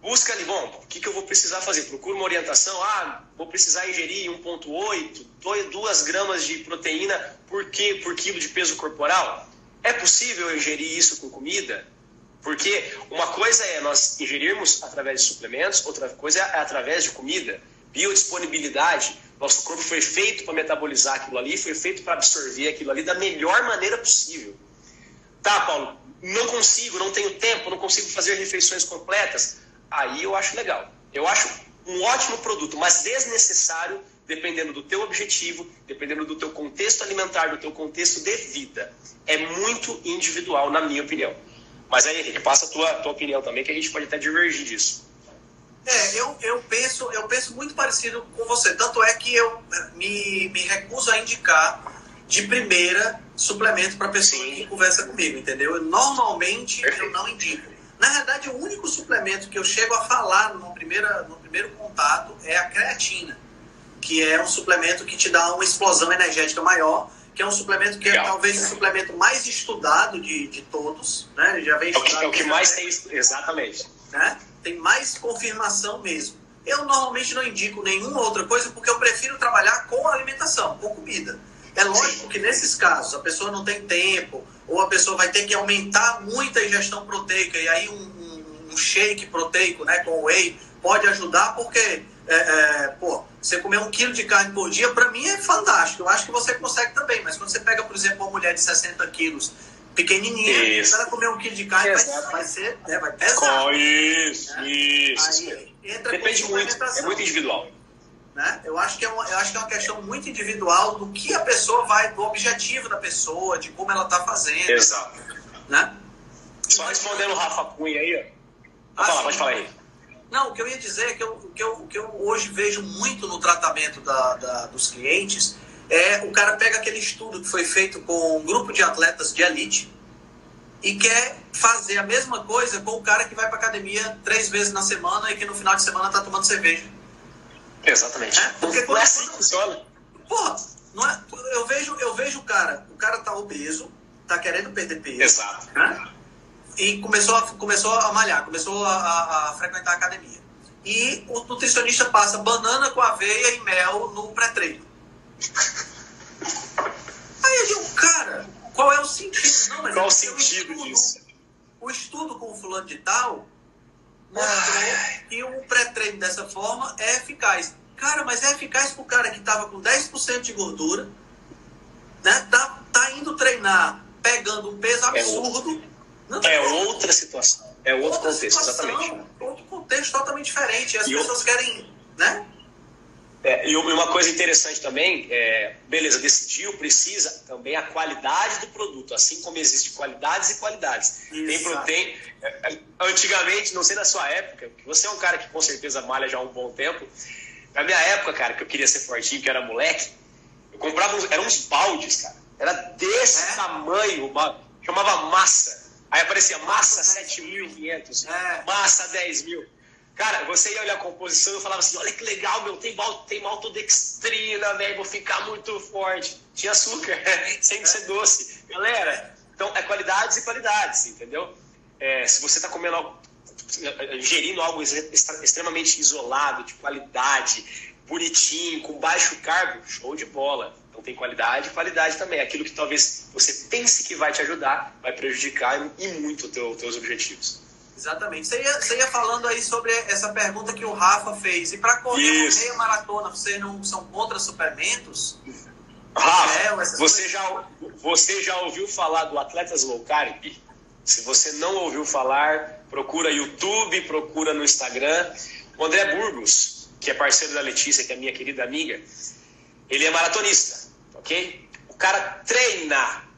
Busca ali, bom, o que, que eu vou precisar fazer? Procura uma orientação. Ah, vou precisar ingerir 1,8, 2 gramas de proteína por, que, por quilo de peso corporal. É possível eu ingerir isso com comida? Porque uma coisa é nós ingerirmos através de suplementos, outra coisa é através de comida. Biodisponibilidade. Nosso corpo foi feito para metabolizar aquilo ali, foi feito para absorver aquilo ali da melhor maneira possível. Tá, Paulo, não consigo, não tenho tempo, não consigo fazer refeições completas. Aí eu acho legal. Eu acho um ótimo produto, mas desnecessário dependendo do teu objetivo, dependendo do teu contexto alimentar, do teu contexto de vida. É muito individual, na minha opinião. Mas aí, Henrique, passa a tua, tua opinião também, que a gente pode até divergir disso. É, eu, eu, penso, eu penso muito parecido com você. Tanto é que eu eh, me, me recuso a indicar de primeira suplemento para pessoa Sim. que conversa comigo, entendeu? Eu, normalmente eu não indico. Na verdade, o único suplemento que eu chego a falar no, primeira, no primeiro contato é a creatina, que é um suplemento que te dá uma explosão energética maior que é um suplemento que é Legal. é talvez o suplemento mais estudado de, de todos, né? Ele já vem é o que, é o que mais tem, exatamente. Né? Tem mais confirmação mesmo. Eu normalmente não indico nenhuma outra coisa porque eu prefiro trabalhar com alimentação, com comida. É lógico que nesses casos a pessoa não tem tempo ou a pessoa vai ter que aumentar muito a ingestão proteica e aí um, um, um shake proteico, né, com whey pode ajudar porque é, é, pô, você comer um quilo de carne por dia, para mim é fantástico. Eu acho que você consegue também, mas quando você pega, por exemplo, uma mulher de 60 quilos, pequenininha, isso. ela comer um quilo de carne, vai, vai, ser, né, vai pesar. Oh, isso, né? isso. Aí, Depende muito, é muito individual. Né? Eu, acho que é uma, eu acho que é uma questão muito individual do que a pessoa vai, do objetivo da pessoa, de como ela está fazendo. Exato. Né? Só respondendo o Rafa Cunha aí, ó. Pode falar, pode falar aí. Não, o que eu ia dizer é que eu, que eu, que eu hoje vejo muito no tratamento da, da, dos clientes é o cara pega aquele estudo que foi feito com um grupo de atletas de elite e quer fazer a mesma coisa com o cara que vai para academia três vezes na semana e que no final de semana tá tomando cerveja. Exatamente. É? Porque quando, é assim que funciona. Porra, não é, eu, vejo, eu vejo o cara, o cara tá obeso, tá querendo perder peso. Exato. Né? e começou a, começou a malhar, começou a, a, a frequentar a academia. E o nutricionista passa banana com aveia e mel no pré-treino. Aí eu digo, cara, qual é o sentido? Não, mas qual o sentido estudo, disso? O estudo com o fulano de tal mostrou que o pré-treino dessa forma é eficaz. Cara, mas é eficaz pro cara que tava com 10% de gordura, né? Tá, tá indo treinar pegando um peso é absurdo. É é outra situação. É outro outra contexto, situação, exatamente. Outro contexto totalmente diferente. As e pessoas querem, né? É, e uma coisa interessante também, é, beleza, decidiu, precisa também a qualidade do produto, assim como existe qualidades e qualidades. Tem, tem, é, antigamente, não sei na sua época, você é um cara que com certeza malha já há um bom tempo. Na minha época, cara, que eu queria ser fortinho, que era moleque, eu comprava uns, eram uns baldes, cara. Era desse é? tamanho, uma, chamava massa. Aí aparecia massa 7.500, é. massa 10 mil. Cara, você ia olhar a composição e falava assim, olha que legal, meu, tem, tem maltodextrina, velho, vou ficar muito forte. Tinha açúcar, sem ser doce. Galera, então é qualidades e qualidades, entendeu? É, se você está comendo algo, ingerindo algo extremamente isolado, de qualidade, bonitinho, com baixo carbo, show de bola. Então tem qualidade e qualidade também. Aquilo que talvez você pense que vai te ajudar, vai prejudicar e muito os teu, teus objetivos. Exatamente. Você ia, você ia falando aí sobre essa pergunta que o Rafa fez. E para correr Isso. meia maratona, vocês não são contra suplementos? Rafa, é, você, já, você já ouviu falar do Atletas Low Carb? Se você não ouviu falar, procura YouTube, procura no Instagram. O André Burgos, que é parceiro da Letícia, que é minha querida amiga, ele é maratonista, ok? O cara treina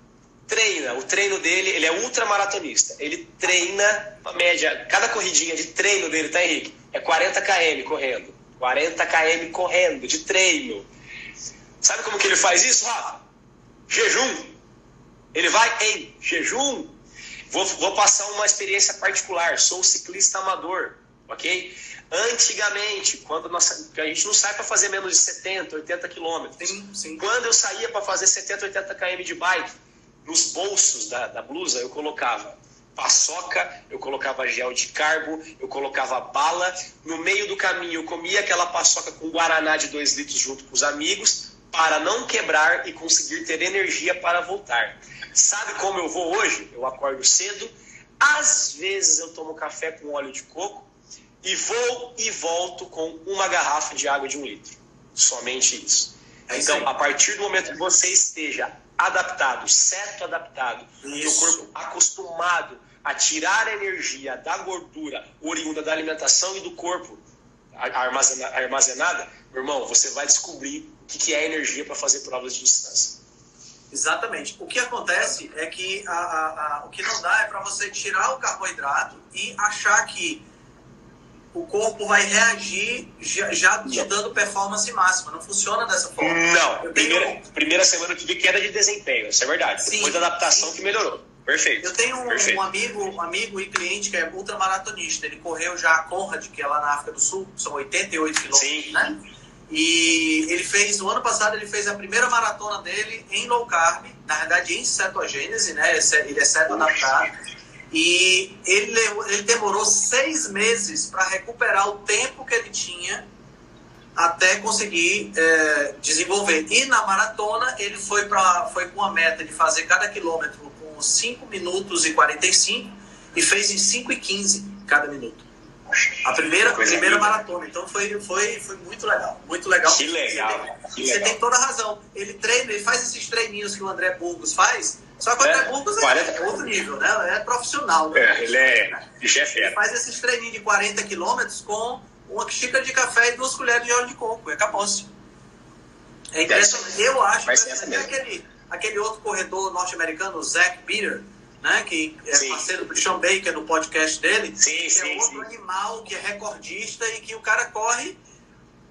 treina. O treino dele, ele é ultramaratonista. Ele treina, a média, cada corridinha de treino dele, tá, Henrique? É 40 km correndo. 40 km correndo, de treino. Sabe como que ele faz isso, Rafa? Jejum. Ele vai em jejum. Vou, vou passar uma experiência particular. Sou ciclista amador, ok? Antigamente, quando nós, a gente não sai para fazer menos de 70, 80 quilômetros. Quando eu saía para fazer 70, 80 km de bike, nos bolsos da, da blusa eu colocava paçoca, eu colocava gel de carbo, eu colocava bala. No meio do caminho eu comia aquela paçoca com guaraná de 2 litros junto com os amigos para não quebrar e conseguir ter energia para voltar. Sabe como eu vou hoje? Eu acordo cedo, às vezes eu tomo café com óleo de coco e vou e volto com uma garrafa de água de um litro. Somente isso. É então, a partir do momento que você esteja adaptado, certo adaptado, Isso. corpo acostumado a tirar a energia da gordura oriunda da alimentação e do corpo armazenada, meu irmão, você vai descobrir o que é energia para fazer provas de distância. Exatamente. O que acontece é que a, a, a, o que não dá é para você tirar o carboidrato e achar que o corpo vai reagir já, já te dando performance máxima. Não funciona dessa forma. Não. Primeira, primeira semana eu tive queda de desempenho, isso é verdade. Sim, Depois da adaptação sim. que melhorou. Perfeito. Eu tenho um, Perfeito. um, amigo, um amigo e cliente que é ultramaratonista. Ele correu já a Conrad, que é lá na África do Sul, são 88 quilômetros, né? E ele fez, no ano passado, ele fez a primeira maratona dele em low carb, na verdade em cetogênese, né? Ele é ceto adaptado. E ele, ele demorou seis meses para recuperar o tempo que ele tinha até conseguir é, desenvolver. E na maratona ele foi, pra, foi com a meta de fazer cada quilômetro com 5 minutos e 45 e fez em 5 e 15 cada minuto. A primeira, a primeira maratona. Então foi, foi, foi muito legal. Muito legal. Que legal. Que você legal. tem toda a razão. Ele treina, ele faz esses treininhos que o André Burgos faz só que o André Burgos é, é, outro nível, né? É profissional. Né? É, ele é chefe. Ele faz esses treininhos de 40 quilômetros com uma xícara de café e duas colheres de óleo de coco. É acabou-se. É impressionante. Eu acho que é aquele, aquele outro corredor norte-americano, o Zach Peter, né? Que é sim. parceiro do Sean Baker no podcast dele. Sim, que sim, é outro sim. animal que é recordista e que o cara corre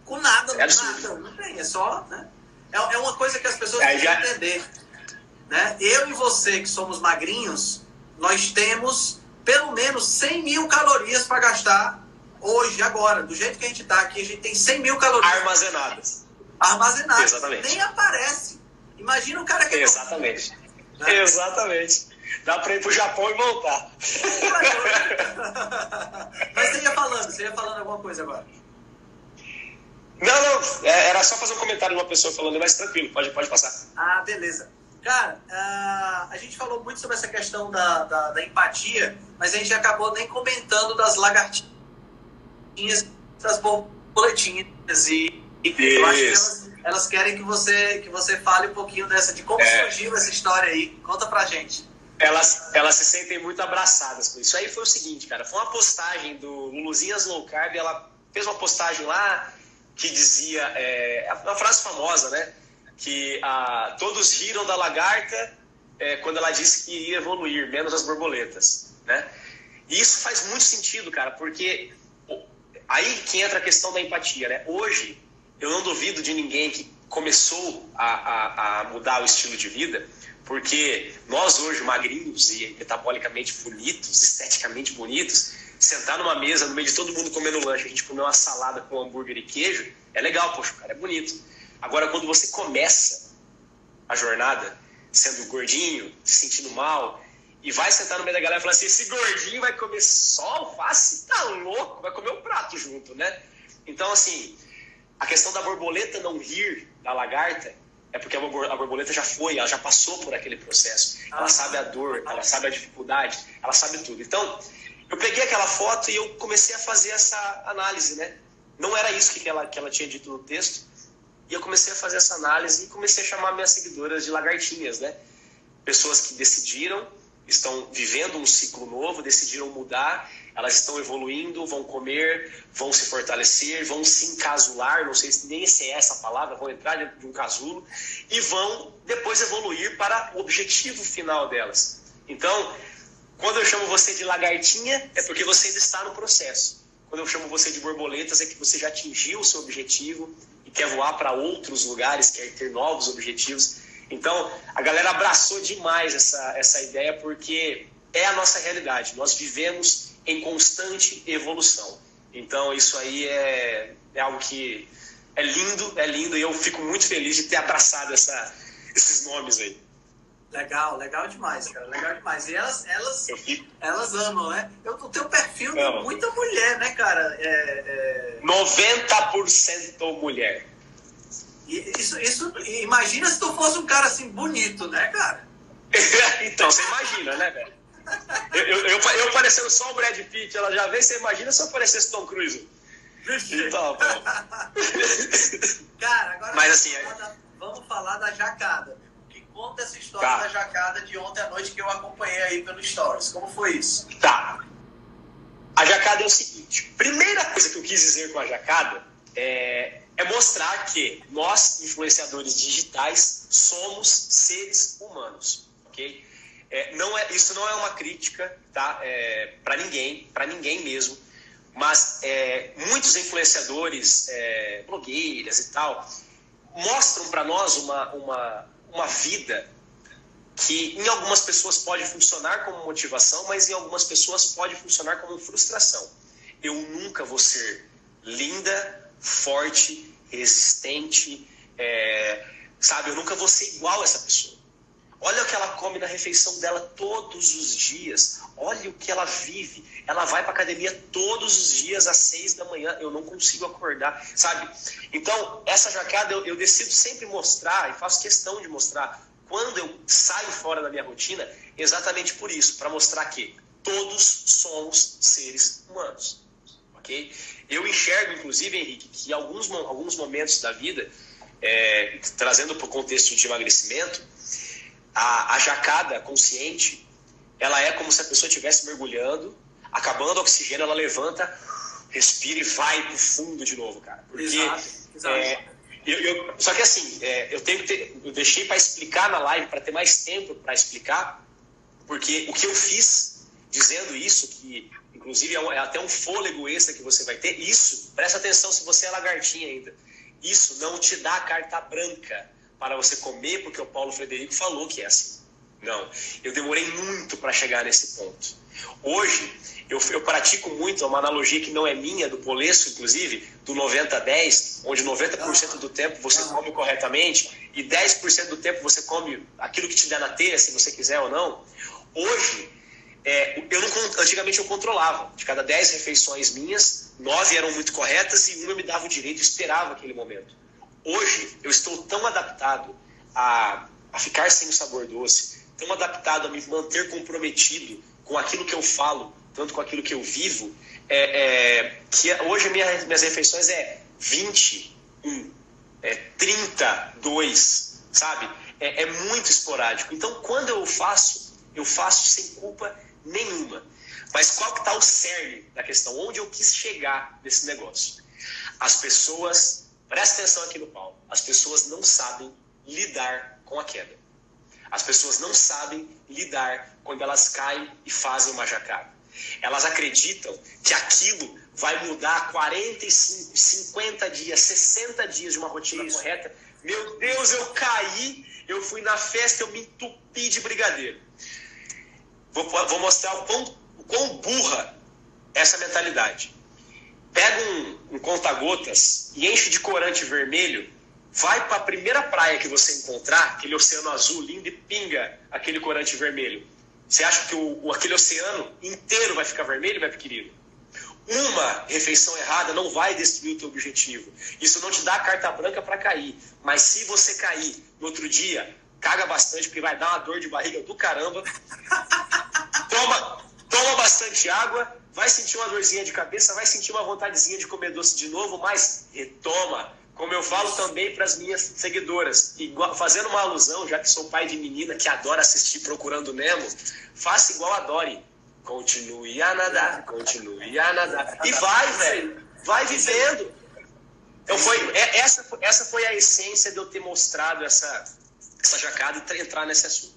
com nada, é nada. Não tem, é só, né? É, é uma coisa que as pessoas é, têm que entender. Né? Eu e você, que somos magrinhos, nós temos pelo menos 100 mil calorias para gastar hoje, agora. Do jeito que a gente está aqui, a gente tem 100 mil calorias. Armazenadas. Armazenadas. Exatamente. Nem aparece. Imagina o cara que... Exatamente. Né? Exatamente. Dá para ir para o Japão e voltar. Mas você ia falando, você ia falando alguma coisa agora. Não, não, é, era só fazer um comentário de uma pessoa falando, mas tranquilo, pode, pode passar. Ah, beleza. Cara, uh, a gente falou muito sobre essa questão da, da, da, empatia, mas a gente acabou nem comentando das lagartinhas, das borboletinhas. E, e eu acho que elas, elas, querem que você, que você fale um pouquinho dessa, de como é. surgiu essa história aí. Conta pra gente. Elas, elas se sentem muito abraçadas com isso. Aí foi o seguinte, cara, foi uma postagem do Luluzinhas Low Carb, ela fez uma postagem lá que dizia, é, uma frase famosa, né? Que ah, todos riram da lagarta é, quando ela disse que iria evoluir, menos as borboletas, né? E isso faz muito sentido, cara, porque aí que entra a questão da empatia, né? Hoje, eu não duvido de ninguém que começou a, a, a mudar o estilo de vida, porque nós hoje, magrinhos e metabolicamente bonitos, esteticamente bonitos, sentar numa mesa no meio de todo mundo comendo lanche, a gente comer uma salada com hambúrguer e queijo, é legal, poxa, cara, é bonito. Agora, quando você começa a jornada sendo gordinho, se sentindo mal, e vai sentar no meio da galera e falar assim: esse gordinho vai comer só alface? Tá louco? Vai comer um prato junto, né? Então, assim, a questão da borboleta não rir da lagarta é porque a borboleta já foi, ela já passou por aquele processo. Ela sabe a dor, ela sabe a dificuldade, ela sabe tudo. Então, eu peguei aquela foto e eu comecei a fazer essa análise, né? Não era isso que ela, que ela tinha dito no texto. E eu comecei a fazer essa análise e comecei a chamar minhas seguidoras de lagartinhas, né? Pessoas que decidiram, estão vivendo um ciclo novo, decidiram mudar, elas estão evoluindo, vão comer, vão se fortalecer, vão se encasular, não sei se nem se é essa palavra, vão entrar dentro de um casulo e vão depois evoluir para o objetivo final delas. Então, quando eu chamo você de lagartinha, é porque você ainda está no processo. Quando eu chamo você de borboletas, é que você já atingiu o seu objetivo quer voar para outros lugares, quer ter novos objetivos. Então, a galera abraçou demais essa, essa ideia porque é a nossa realidade. Nós vivemos em constante evolução. Então, isso aí é, é algo que é lindo, é lindo e eu fico muito feliz de ter abraçado essa, esses nomes aí. Legal, legal demais, cara. Legal demais. E elas, elas, elas amam, né? Eu, o teu perfil tem muita mulher, né, cara? É, é... 90% mulher. E isso, isso, imagina se tu fosse um cara assim bonito, né, cara? então, você imagina, né, velho? Eu, eu, eu, eu, parecendo só o Brad Pitt, ela já vê, você imagina se eu parecesse Tom Cruise. Então, cara, agora Mas, assim, falar da, vamos falar da jacada conta essa história tá. da jacada de ontem à noite que eu acompanhei aí pelo Stories. Como foi isso? Tá. A jacada é o seguinte: primeira coisa que eu quis dizer com a jacada é, é mostrar que nós, influenciadores digitais, somos seres humanos, ok? É, não é, isso não é uma crítica, tá? É, para ninguém, para ninguém mesmo. Mas é, muitos influenciadores, é, blogueiras e tal, mostram para nós uma, uma, uma vida que em algumas pessoas pode funcionar como motivação, mas em algumas pessoas pode funcionar como frustração. Eu nunca vou ser linda, forte, resistente, é, sabe? Eu nunca vou ser igual a essa pessoa. Olha o que ela come na refeição dela todos os dias. Olha o que ela vive. Ela vai para academia todos os dias às seis da manhã. Eu não consigo acordar, sabe? Então, essa jacada eu, eu decido sempre mostrar e faço questão de mostrar quando eu saio fora da minha rotina, exatamente por isso, para mostrar que todos somos seres humanos, ok? Eu enxergo, inclusive, Henrique, que alguns alguns momentos da vida, é, trazendo para o contexto de emagrecimento, a, a jacada consciente, ela é como se a pessoa estivesse mergulhando, acabando o oxigênio, ela levanta, respira e vai pro fundo de novo, cara. Porque, exato, exato. É, eu, eu, só que assim, é, eu tenho que ter, eu deixei para explicar na live, para ter mais tempo para explicar, porque o que eu fiz dizendo isso, que inclusive é, é, até um fôlego extra que você vai ter, isso, presta atenção se você é lagartinha ainda, isso não te dá carta branca para você comer, porque o Paulo Frederico falou que é assim. Não, eu demorei muito para chegar nesse ponto. Hoje, eu, eu, pratico muito uma analogia que não é minha, do Polesso, inclusive, do 90-10, onde 90% do tempo você come corretamente e 10% do tempo você come aquilo que te der na telha, se você quiser ou não. Hoje, é, eu não, antigamente eu controlava. De cada 10 refeições minhas, 9 eram muito corretas e uma me dava o direito esperava aquele momento. Hoje, eu estou tão adaptado a, a ficar sem o sabor doce, tão adaptado a me manter comprometido com aquilo que eu falo, tanto com aquilo que eu vivo, é, é, que hoje minha, minhas refeições é 21, é 32, sabe? É, é muito esporádico. Então, quando eu faço, eu faço sem culpa nenhuma. Mas qual que está o cerne da questão? Onde eu quis chegar nesse negócio? As pessoas Presta atenção aqui no Paulo. As pessoas não sabem lidar com a queda. As pessoas não sabem lidar quando elas caem e fazem uma jacada. Elas acreditam que aquilo vai mudar 45, 50 dias, 60 dias de uma rotina Isso. correta, Meu Deus, eu caí, eu fui na festa, eu me entupi de brigadeiro. Vou, vou mostrar o quão, o quão burra essa mentalidade. Pega um, um conta-gotas e enche de corante vermelho, vai para a primeira praia que você encontrar, aquele oceano azul lindo, e pinga aquele corante vermelho. Você acha que o, aquele oceano inteiro vai ficar vermelho, meu querido? Uma refeição errada não vai destruir o teu objetivo. Isso não te dá carta branca para cair. Mas se você cair no outro dia, caga bastante, porque vai dar uma dor de barriga do caramba. Toma, toma bastante água, vai sentir uma dorzinha de cabeça, vai sentir uma vontadezinha de comer doce de novo, mas retoma. Como eu falo também para as minhas seguidoras, igual, fazendo uma alusão, já que sou pai de menina que adora assistir Procurando Nemo, faça igual a Dory Continue a nadar, continue a nadar. E vai, velho. Vai vivendo. Então foi, é, essa, essa foi a essência de eu ter mostrado essa, essa jacada e entrar nesse assunto.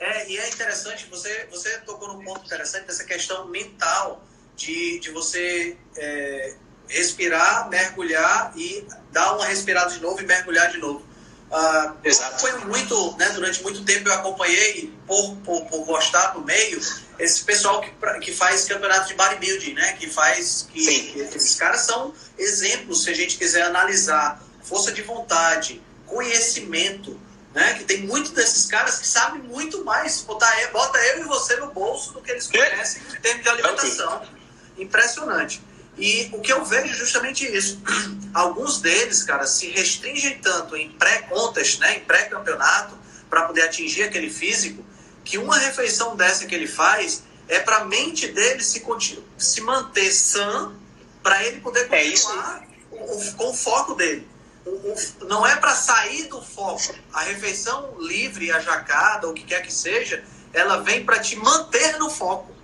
É, e é interessante, você, você tocou num ponto interessante dessa questão mental de, de você é, respirar, mergulhar e dar uma respirada de novo e mergulhar de novo. Uh, Exato. Foi muito, né, durante muito tempo eu acompanhei, por, por, por gostar do meio, esse pessoal que, que faz campeonato de bodybuilding, né? Que faz. Que, que, esses caras são exemplos, se a gente quiser analisar. Força de vontade, conhecimento, né? Que tem muitos desses caras que sabem muito mais. Botar, bota eu e você no bolso do que eles conhecem em termos de alimentação. Impressionante. E o que eu vejo é justamente isso. Alguns deles, cara, se restringem tanto em pré-contas, né? Em pré-campeonato, para poder atingir aquele físico que uma refeição dessa que ele faz é para a mente dele se, se manter sã, para ele poder é continuar é o, com o foco dele. Não é para sair do foco. A refeição livre, a jacada, o que quer que seja, ela vem para te manter no foco.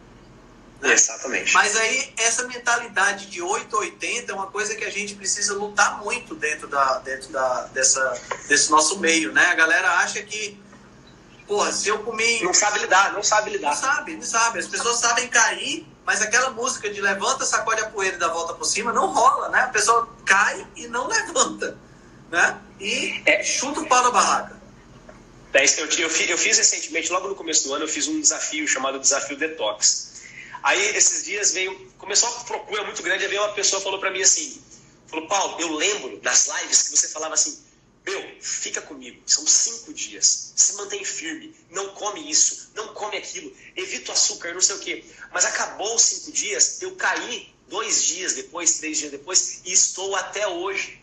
Né? Exatamente. Mas aí, essa mentalidade de 880 é uma coisa que a gente precisa lutar muito dentro, da, dentro da, dessa, desse nosso meio. Né? A galera acha que Porra, se eu comi. Não sabe lidar, não sabe lidar. Não sabe, não sabe. As pessoas sabem cair, mas aquela música de levanta, sacode a poeira e dá volta por cima não rola, né? A pessoa cai e não levanta, né? E é. chuta o pau na barraca. É, eu, eu, eu fiz recentemente, logo no começo do ano, eu fiz um desafio chamado Desafio Detox. Aí, esses dias, veio, começou a procura muito grande, aí veio uma pessoa falou para mim assim, falou, Paulo, eu lembro das lives que você falava assim, meu, fica comigo. São cinco dias. Se mantém firme. Não come isso. Não come aquilo. Evita o açúcar, não sei o quê. Mas acabou os cinco dias. Eu caí dois dias depois, três dias depois. E estou até hoje.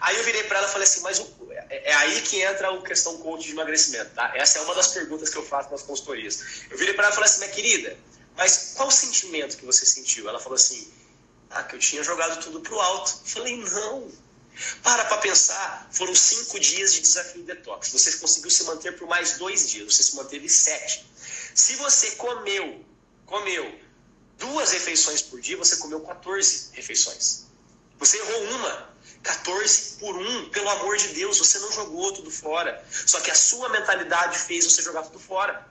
Aí eu virei para ela e falei assim: Mas o, é, é aí que entra a questão coach de emagrecimento, tá? Essa é uma das perguntas que eu faço nas consultorias. Eu virei para ela e falei assim: Minha querida, mas qual o sentimento que você sentiu? Ela falou assim: Ah, que eu tinha jogado tudo pro alto. Eu falei: Não para para pensar, foram cinco dias de desafio detox. Você conseguiu se manter por mais dois dias, você se manteve sete. Se você comeu, comeu duas refeições por dia, você comeu 14 refeições. Você errou uma. 14 por um, pelo amor de Deus, você não jogou tudo fora. Só que a sua mentalidade fez você jogar tudo fora.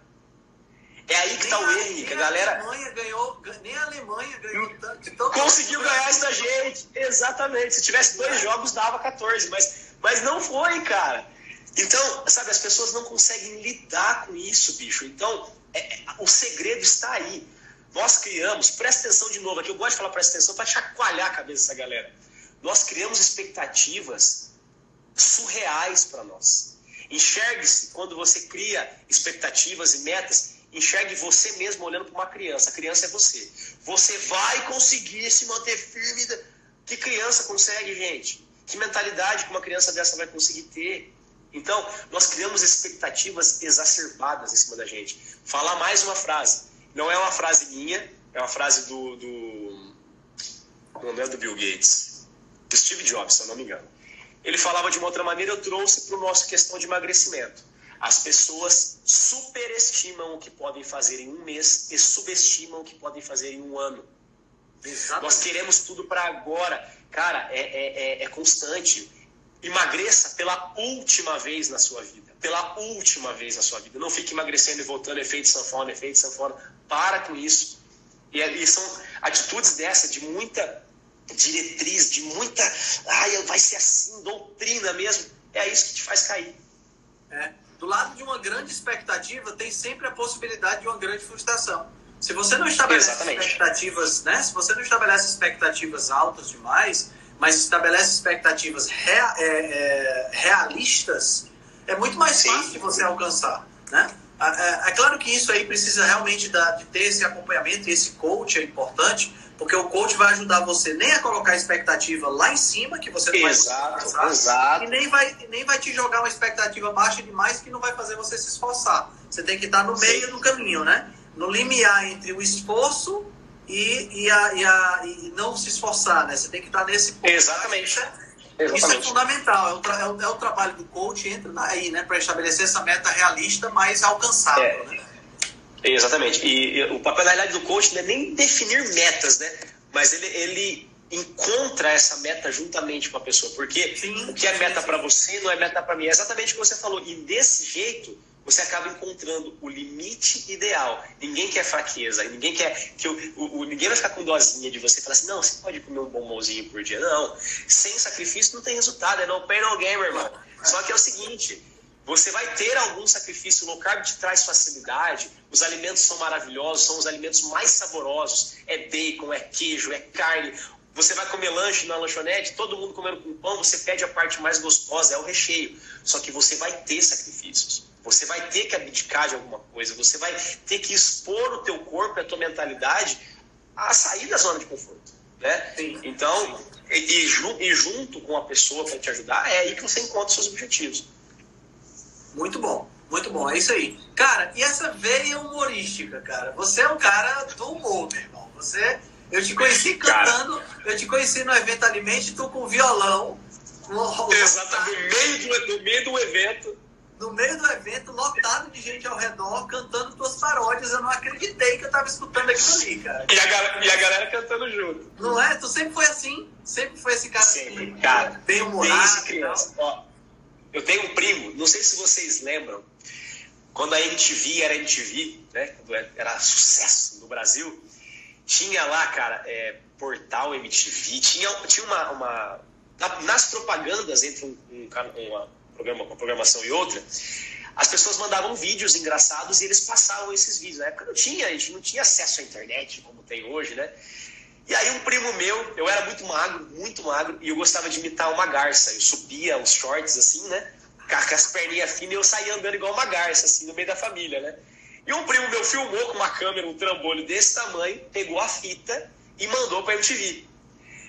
É aí que está o erro, que a galera. A Alemanha ganhou, nem a Alemanha ganhou tanto. Conseguiu ganhar isso da gente. Exatamente. Se tivesse dois é. jogos, dava 14. Mas, mas não foi, cara. Então, sabe, as pessoas não conseguem lidar com isso, bicho. Então, é, é o segredo está aí. Nós criamos, presta atenção de novo aqui, eu gosto de falar presta atenção para chacoalhar a cabeça dessa galera. Nós criamos expectativas surreais para nós. Enxergue-se quando você cria expectativas e metas Enxergue você mesmo olhando para uma criança. A criança é você. Você vai conseguir se manter firme. Que criança consegue, gente? Que mentalidade que uma criança dessa vai conseguir ter? Então, nós criamos expectativas exacerbadas em cima da gente. Falar mais uma frase. Não é uma frase minha, é uma frase do. do não é do Bill Gates, Steve Jobs, se eu não me engano. Ele falava de uma outra maneira, eu trouxe para o nosso questão de emagrecimento. As pessoas superestimam o que podem fazer em um mês e subestimam o que podem fazer em um ano. Exatamente. Nós queremos tudo para agora. Cara, é, é, é, é constante. Emagreça pela última vez na sua vida. Pela última vez na sua vida. Não fique emagrecendo e voltando efeito sanfona, efeito sanfona. Para com isso. E, e são atitudes dessa, de muita diretriz, de muita. Ai, vai ser assim, doutrina mesmo é isso que te faz cair. É. Do lado de uma grande expectativa, tem sempre a possibilidade de uma grande frustração. Se você não estabelece Exatamente. expectativas, né? Se você não estabelece expectativas altas demais, mas estabelece expectativas rea, é, é, realistas, é muito mais Sim. fácil de você alcançar, né? É, é, claro que isso aí precisa realmente da, de ter esse acompanhamento e esse coach é importante, porque o coach vai ajudar você nem a colocar a expectativa lá em cima, que você não exato, vai exato. e nem vai, nem vai te jogar uma expectativa baixa demais que não vai fazer você se esforçar. Você tem que estar no meio Sim. do caminho, né? No limiar entre o esforço e, e, a, e, a, e não se esforçar, né? Você tem que estar nesse ponto. Exatamente. Exatamente. Isso é fundamental, é o, é o, é o trabalho do coach entra aí, né, para estabelecer essa meta realista, mas alcançável, é. né? Exatamente. E, e, o papel, na realidade, do coach não é nem definir metas, né? Mas ele, ele encontra essa meta juntamente com a pessoa. Porque sim, o que é meta para você não é meta para mim. É exatamente o que você falou. E desse jeito, você acaba encontrando o limite ideal. Ninguém quer fraqueza, ninguém quer que o, o, o ninguém vai ficar com dozinha de você falar assim, não, você pode comer um bombonzinho por dia. Não, sem sacrifício não tem resultado, é no pain no game, irmão. Só que é o seguinte, você vai ter algum sacrifício, o low carb te traz facilidade, os alimentos são maravilhosos, são os alimentos mais saborosos, é bacon, é queijo, é carne. Você vai comer lanche na lanchonete, todo mundo comendo com pão, você pede a parte mais gostosa, é o recheio. Só que você vai ter sacrifícios. Você vai ter que abdicar de alguma coisa, você vai ter que expor o teu corpo e a tua mentalidade a sair da zona de conforto. Né? Sim, então, sim. E, e, junto com a pessoa para te ajudar, é aí que você encontra os seus objetivos. Muito bom, muito bom, é isso aí. Cara, e essa veia humorística, cara? Você é um cara do humor, meu irmão. Você, eu te conheci cantando, cara. eu te conheci no evento Alimente, tu com violão. Exatamente, no meio, do, no meio do evento. No meio do evento, lotado de gente ao redor, cantando tuas paródias. Eu não acreditei que eu tava escutando aquilo ali, cara. E a, e a galera cantando junto. Não é? Tu sempre foi assim? Sempre foi esse cara sempre, assim, cara, bem humorado. Desde criança. Ó, eu tenho um primo, não sei se vocês lembram, quando a MTV era MTV, né? Quando era sucesso no Brasil, tinha lá, cara, é, portal MTV, tinha, tinha uma, uma. Nas propagandas entre um, um, uma, programa, uma programação e outra, as pessoas mandavam vídeos engraçados e eles passavam esses vídeos. Na época não tinha, a gente não tinha acesso à internet como tem hoje, né? E aí um primo meu, eu era muito magro, muito magro, e eu gostava de imitar uma garça. Eu subia os shorts assim, né? Com as perninhas finas e eu saía andando igual uma garça, assim, no meio da família, né? E um primo meu filmou com uma câmera, um trambolho desse tamanho, pegou a fita e mandou pra MTV.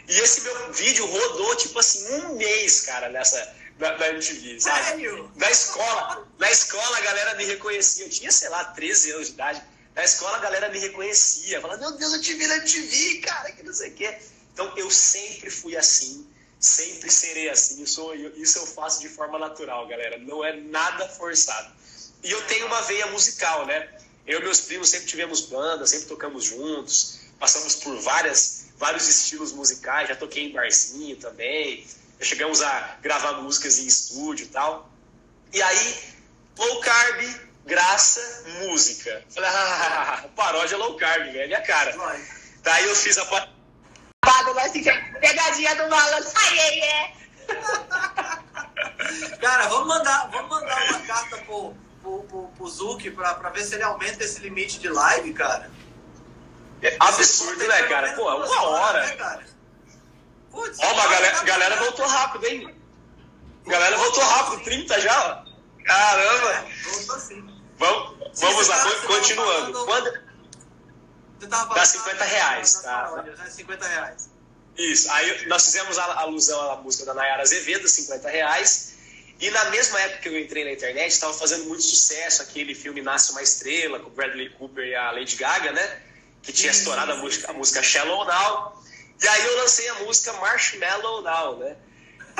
E esse meu vídeo rodou, tipo assim, um mês, cara, nessa, na, na MTV, sabe? Sério? Na escola, na escola a galera me reconhecia. Eu tinha, sei lá, 13 anos de idade. Na escola a galera me reconhecia, falava, meu Deus, eu te vi na MTV, cara, que não sei o quê. Então eu sempre fui assim, sempre serei assim. Isso, isso eu faço de forma natural, galera. Não é nada forçado. E eu tenho uma veia musical, né? Eu e meus primos sempre tivemos banda, sempre tocamos juntos, passamos por várias, vários estilos musicais, já toquei em barzinho também, chegamos a gravar músicas em estúdio e tal. E aí, low carb, graça, música. Falei, ah, paródia low carb, velho, é minha cara. Daí eu fiz a Pago, nós pegadinha do malandro. Ai, ai, é. Cara, vamos mandar, vamos mandar uma carta pro, pro, pro, pro Zuki pra, pra ver se ele aumenta esse limite de live, cara. É absurdo, né, cara? Pô, uma hora. Né, cara? Putz, ó, mas a galera, galera voltou rápido, hein? Galera voltou rápido, 30 já, ó. Caramba! Voltou sim. Vamos, vamos lá, tá, continuando. Quando... Dá 50 reais, tá? 50 reais. Isso. Aí nós fizemos a alusão à música da Nayara Azevedo, 50 reais. E na mesma época que eu entrei na internet, estava fazendo muito sucesso aquele filme Nasce uma Estrela, com Bradley Cooper e a Lady Gaga, né? Que tinha estourado a música, a música Shallow Now. E aí eu lancei a música Marshmallow Now, né?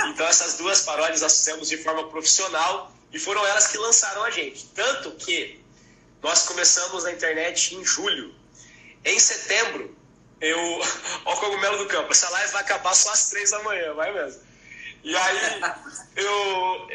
Então essas duas paródias nós fizemos de forma profissional e foram elas que lançaram a gente. Tanto que nós começamos na internet em julho. Em setembro, eu. Ó, o cogumelo do campo. Essa live vai acabar só às três da manhã, vai mesmo. E aí, eu.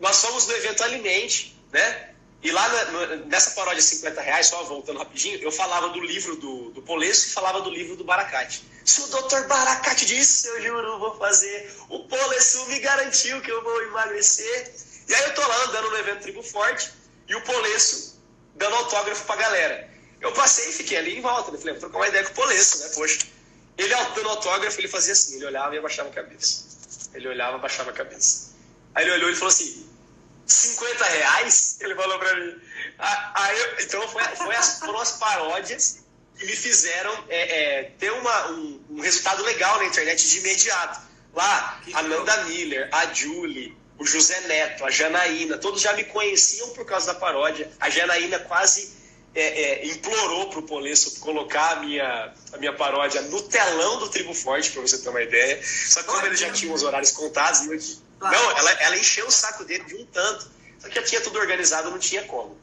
Nós fomos no evento Alimente, né? E lá na, nessa paródia 50 reais, só voltando rapidinho, eu falava do livro do, do Polesso e falava do livro do Baracate. Se o doutor Baracate disse, eu juro, vou fazer. O Polesso me garantiu que eu vou emagrecer. E aí eu tô lá andando no evento Tribo Forte e o Polesso dando autógrafo pra galera. Eu passei e fiquei ali em volta. Né? Falei, vou trocar uma ideia com o Polesso, né? Poxa. Ele dando autógrafo, ele fazia assim, ele olhava e abaixava a cabeça. Ele olhava e abaixava a cabeça. Aí ele olhou e falou assim, 50 reais? Ele falou pra mim. Aí, eu, então foi, foi as, foram as paródias que me fizeram é, é, ter uma, um, um, resultado legal na internet de imediato. Lá, a Nanda Miller, a Julie, o José Neto, a Janaína, todos já me conheciam por causa da paródia. A Janaína quase é, é, implorou para o Polesso colocar a minha, a minha paródia no telão do Tribo Forte, para você ter uma ideia. Só que como ele já tinha os horários contados, não, ela, ela encheu o saco dele de um tanto. Só que já tinha tudo organizado, não tinha como.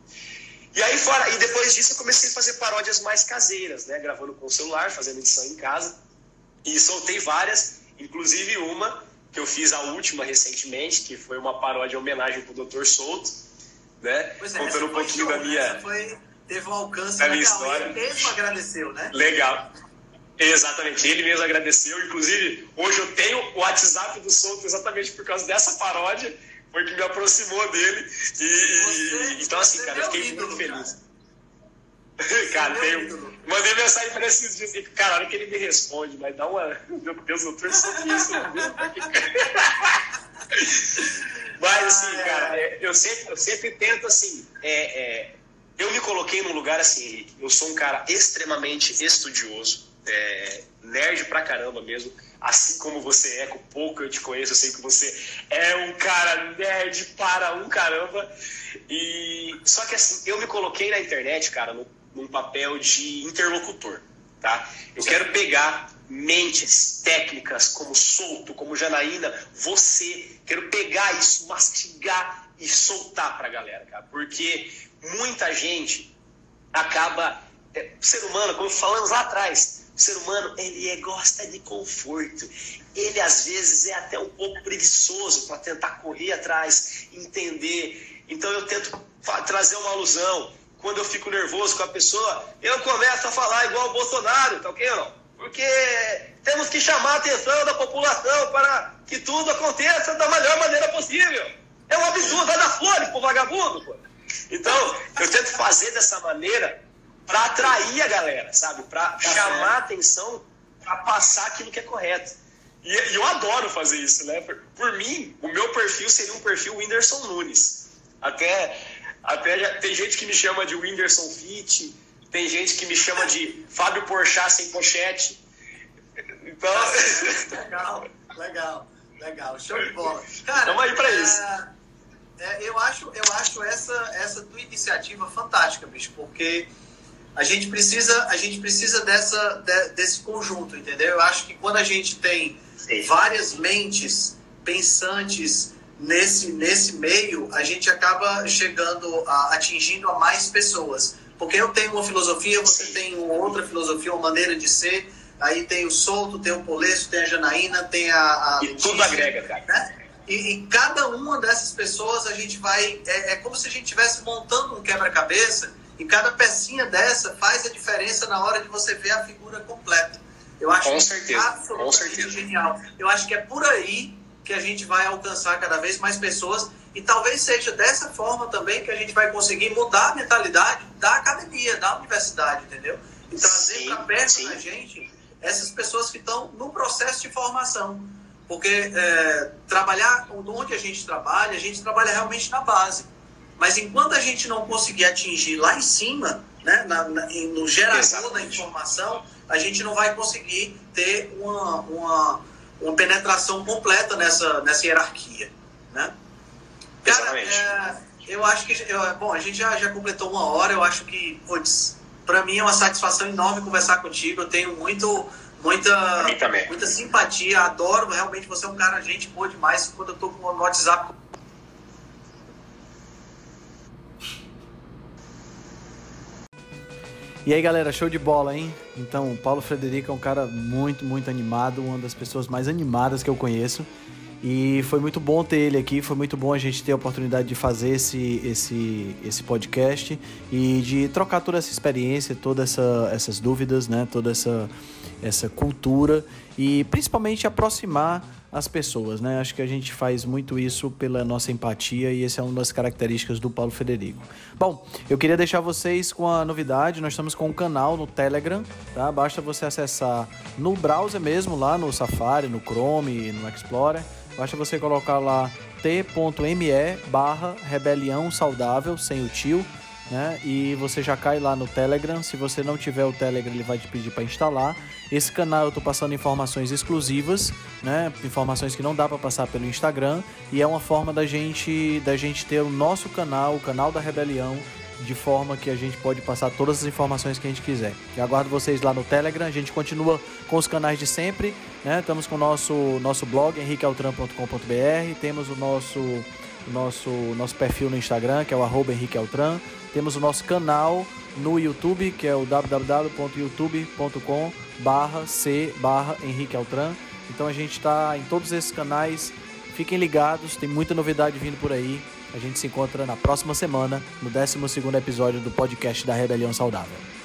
E aí fora, e depois disso eu comecei a fazer paródias mais caseiras, né? Gravando com o celular, fazendo edição em casa. E soltei várias, inclusive uma que eu fiz a última recentemente, que foi uma paródia em homenagem pro Dr. Souto, né? Pois é, Contando um pouquinho show, da minha. Foi, teve um alcance da legal. minha história. Ele mesmo agradeceu, né? Legal. Exatamente, ele mesmo agradeceu. Inclusive, hoje eu tenho o WhatsApp do Souto exatamente por causa dessa paródia, foi que me aproximou dele. E, você, então, assim, cara, eu fiquei ídolo, muito feliz. Cara, cara tenho, mandei mensagem para esses dias e, cara, a hora que ele me responde, mas dá uma. Meu Deus, eu torço isso, Mas, assim, cara, é, eu sempre, eu sempre tento, assim, é, é, eu me coloquei num lugar assim, eu sou um cara extremamente estudioso é, nerd pra caramba mesmo. Assim como você é, com pouco eu te conheço, eu sei que você é um cara nerd para um caramba. E só que assim, eu me coloquei na internet, cara, no, num papel de interlocutor, tá? Eu quero pegar mentes técnicas como Solto, como Janaína, você, quero pegar isso, mastigar e soltar pra galera, cara, porque muita gente acaba, é, ser humano, como falamos lá atrás, o ser humano, ele é, gosta de conforto. Ele, às vezes, é até um pouco preguiçoso para tentar correr atrás, entender. Então, eu tento trazer uma alusão. Quando eu fico nervoso com a pessoa, eu começo a falar igual o Bolsonaro, tá ok não? Porque temos que chamar a atenção da população para que tudo aconteça da melhor maneira possível. É um absurdo, vai dar flores pro vagabundo, pô. Então, eu tento fazer dessa maneira para atrair a galera, sabe? Para tá chamar a atenção, para passar aquilo que é correto. E, e, eu adoro fazer isso, né? Por, por, mim, o meu perfil seria um perfil Whindersson Nunes. Até, até já, tem gente que me chama de Whindersson Fit, tem gente que me chama de Fábio Porchat sem pochete. Então... Legal, legal, legal. Show de bola. Cara, Estamos aí para é... isso. É, eu acho, eu acho essa, essa tua iniciativa fantástica, bicho, porque a gente precisa, a gente precisa dessa, de, desse conjunto, entendeu? Eu acho que quando a gente tem Sim. várias mentes pensantes nesse, nesse meio, a gente acaba chegando, a, atingindo a mais pessoas. Porque eu tenho uma filosofia, você Sim. tem outra filosofia, uma maneira de ser, aí tem o Solto, tem o Polesso, tem a Janaína, tem a... a e Letícia, tudo agrega, cara. Né? E, e, cada uma dessas pessoas a gente vai... É, é como se a gente estivesse montando um quebra-cabeça e cada pecinha dessa faz a diferença na hora de você ver a figura completa. Eu acho com certeza, absolutamente com certeza. genial. Eu acho que é por aí que a gente vai alcançar cada vez mais pessoas e talvez seja dessa forma também que a gente vai conseguir mudar a mentalidade da academia, da universidade, entendeu? E trazer para perto sim. da gente essas pessoas que estão no processo de formação. Porque é, trabalhar onde a gente trabalha, a gente trabalha realmente na base. Mas enquanto a gente não conseguir atingir lá em cima, né, na, na, no gerador Exatamente. da informação, a gente não vai conseguir ter uma, uma, uma penetração completa nessa, nessa hierarquia. Né? Cara, é, eu acho que. Eu, bom, a gente já, já completou uma hora, eu acho que, para mim é uma satisfação enorme conversar contigo. Eu tenho muito, muita, muita simpatia, adoro. Realmente você é um cara, gente boa demais. Quando eu tô no WhatsApp E aí, galera, show de bola, hein? Então, o Paulo Frederico é um cara muito, muito animado, uma das pessoas mais animadas que eu conheço. E foi muito bom ter ele aqui, foi muito bom a gente ter a oportunidade de fazer esse, esse, esse podcast e de trocar toda essa experiência, todas essa, essas dúvidas, né? toda essa, essa cultura e principalmente aproximar as pessoas, né? Acho que a gente faz muito isso pela nossa empatia e essa é uma das características do Paulo Federico. Bom, eu queria deixar vocês com a novidade, nós estamos com um canal no Telegram, tá? Basta você acessar no browser mesmo, lá no Safari, no Chrome, no Explorer. Basta você colocar lá t.me barra rebelião saudável, sem o tio, né? E você já cai lá no Telegram. Se você não tiver o Telegram, ele vai te pedir para instalar. Esse canal eu tô passando informações exclusivas, né? Informações que não dá para passar pelo Instagram e é uma forma da gente da gente ter o nosso canal, o canal da Rebelião, de forma que a gente pode passar todas as informações que a gente quiser. Aguardo vocês lá no Telegram. A gente continua com os canais de sempre, né? Estamos com o nosso nosso blog henriquealtran.com.br, temos o nosso nosso nosso perfil no Instagram, que é o arroba Henrique Altran. Temos o nosso canal no YouTube, que é o www.youtube.com barra C barra Henrique Altran. Então a gente está em todos esses canais. Fiquem ligados, tem muita novidade vindo por aí. A gente se encontra na próxima semana, no 12 episódio do podcast da Rebelião Saudável.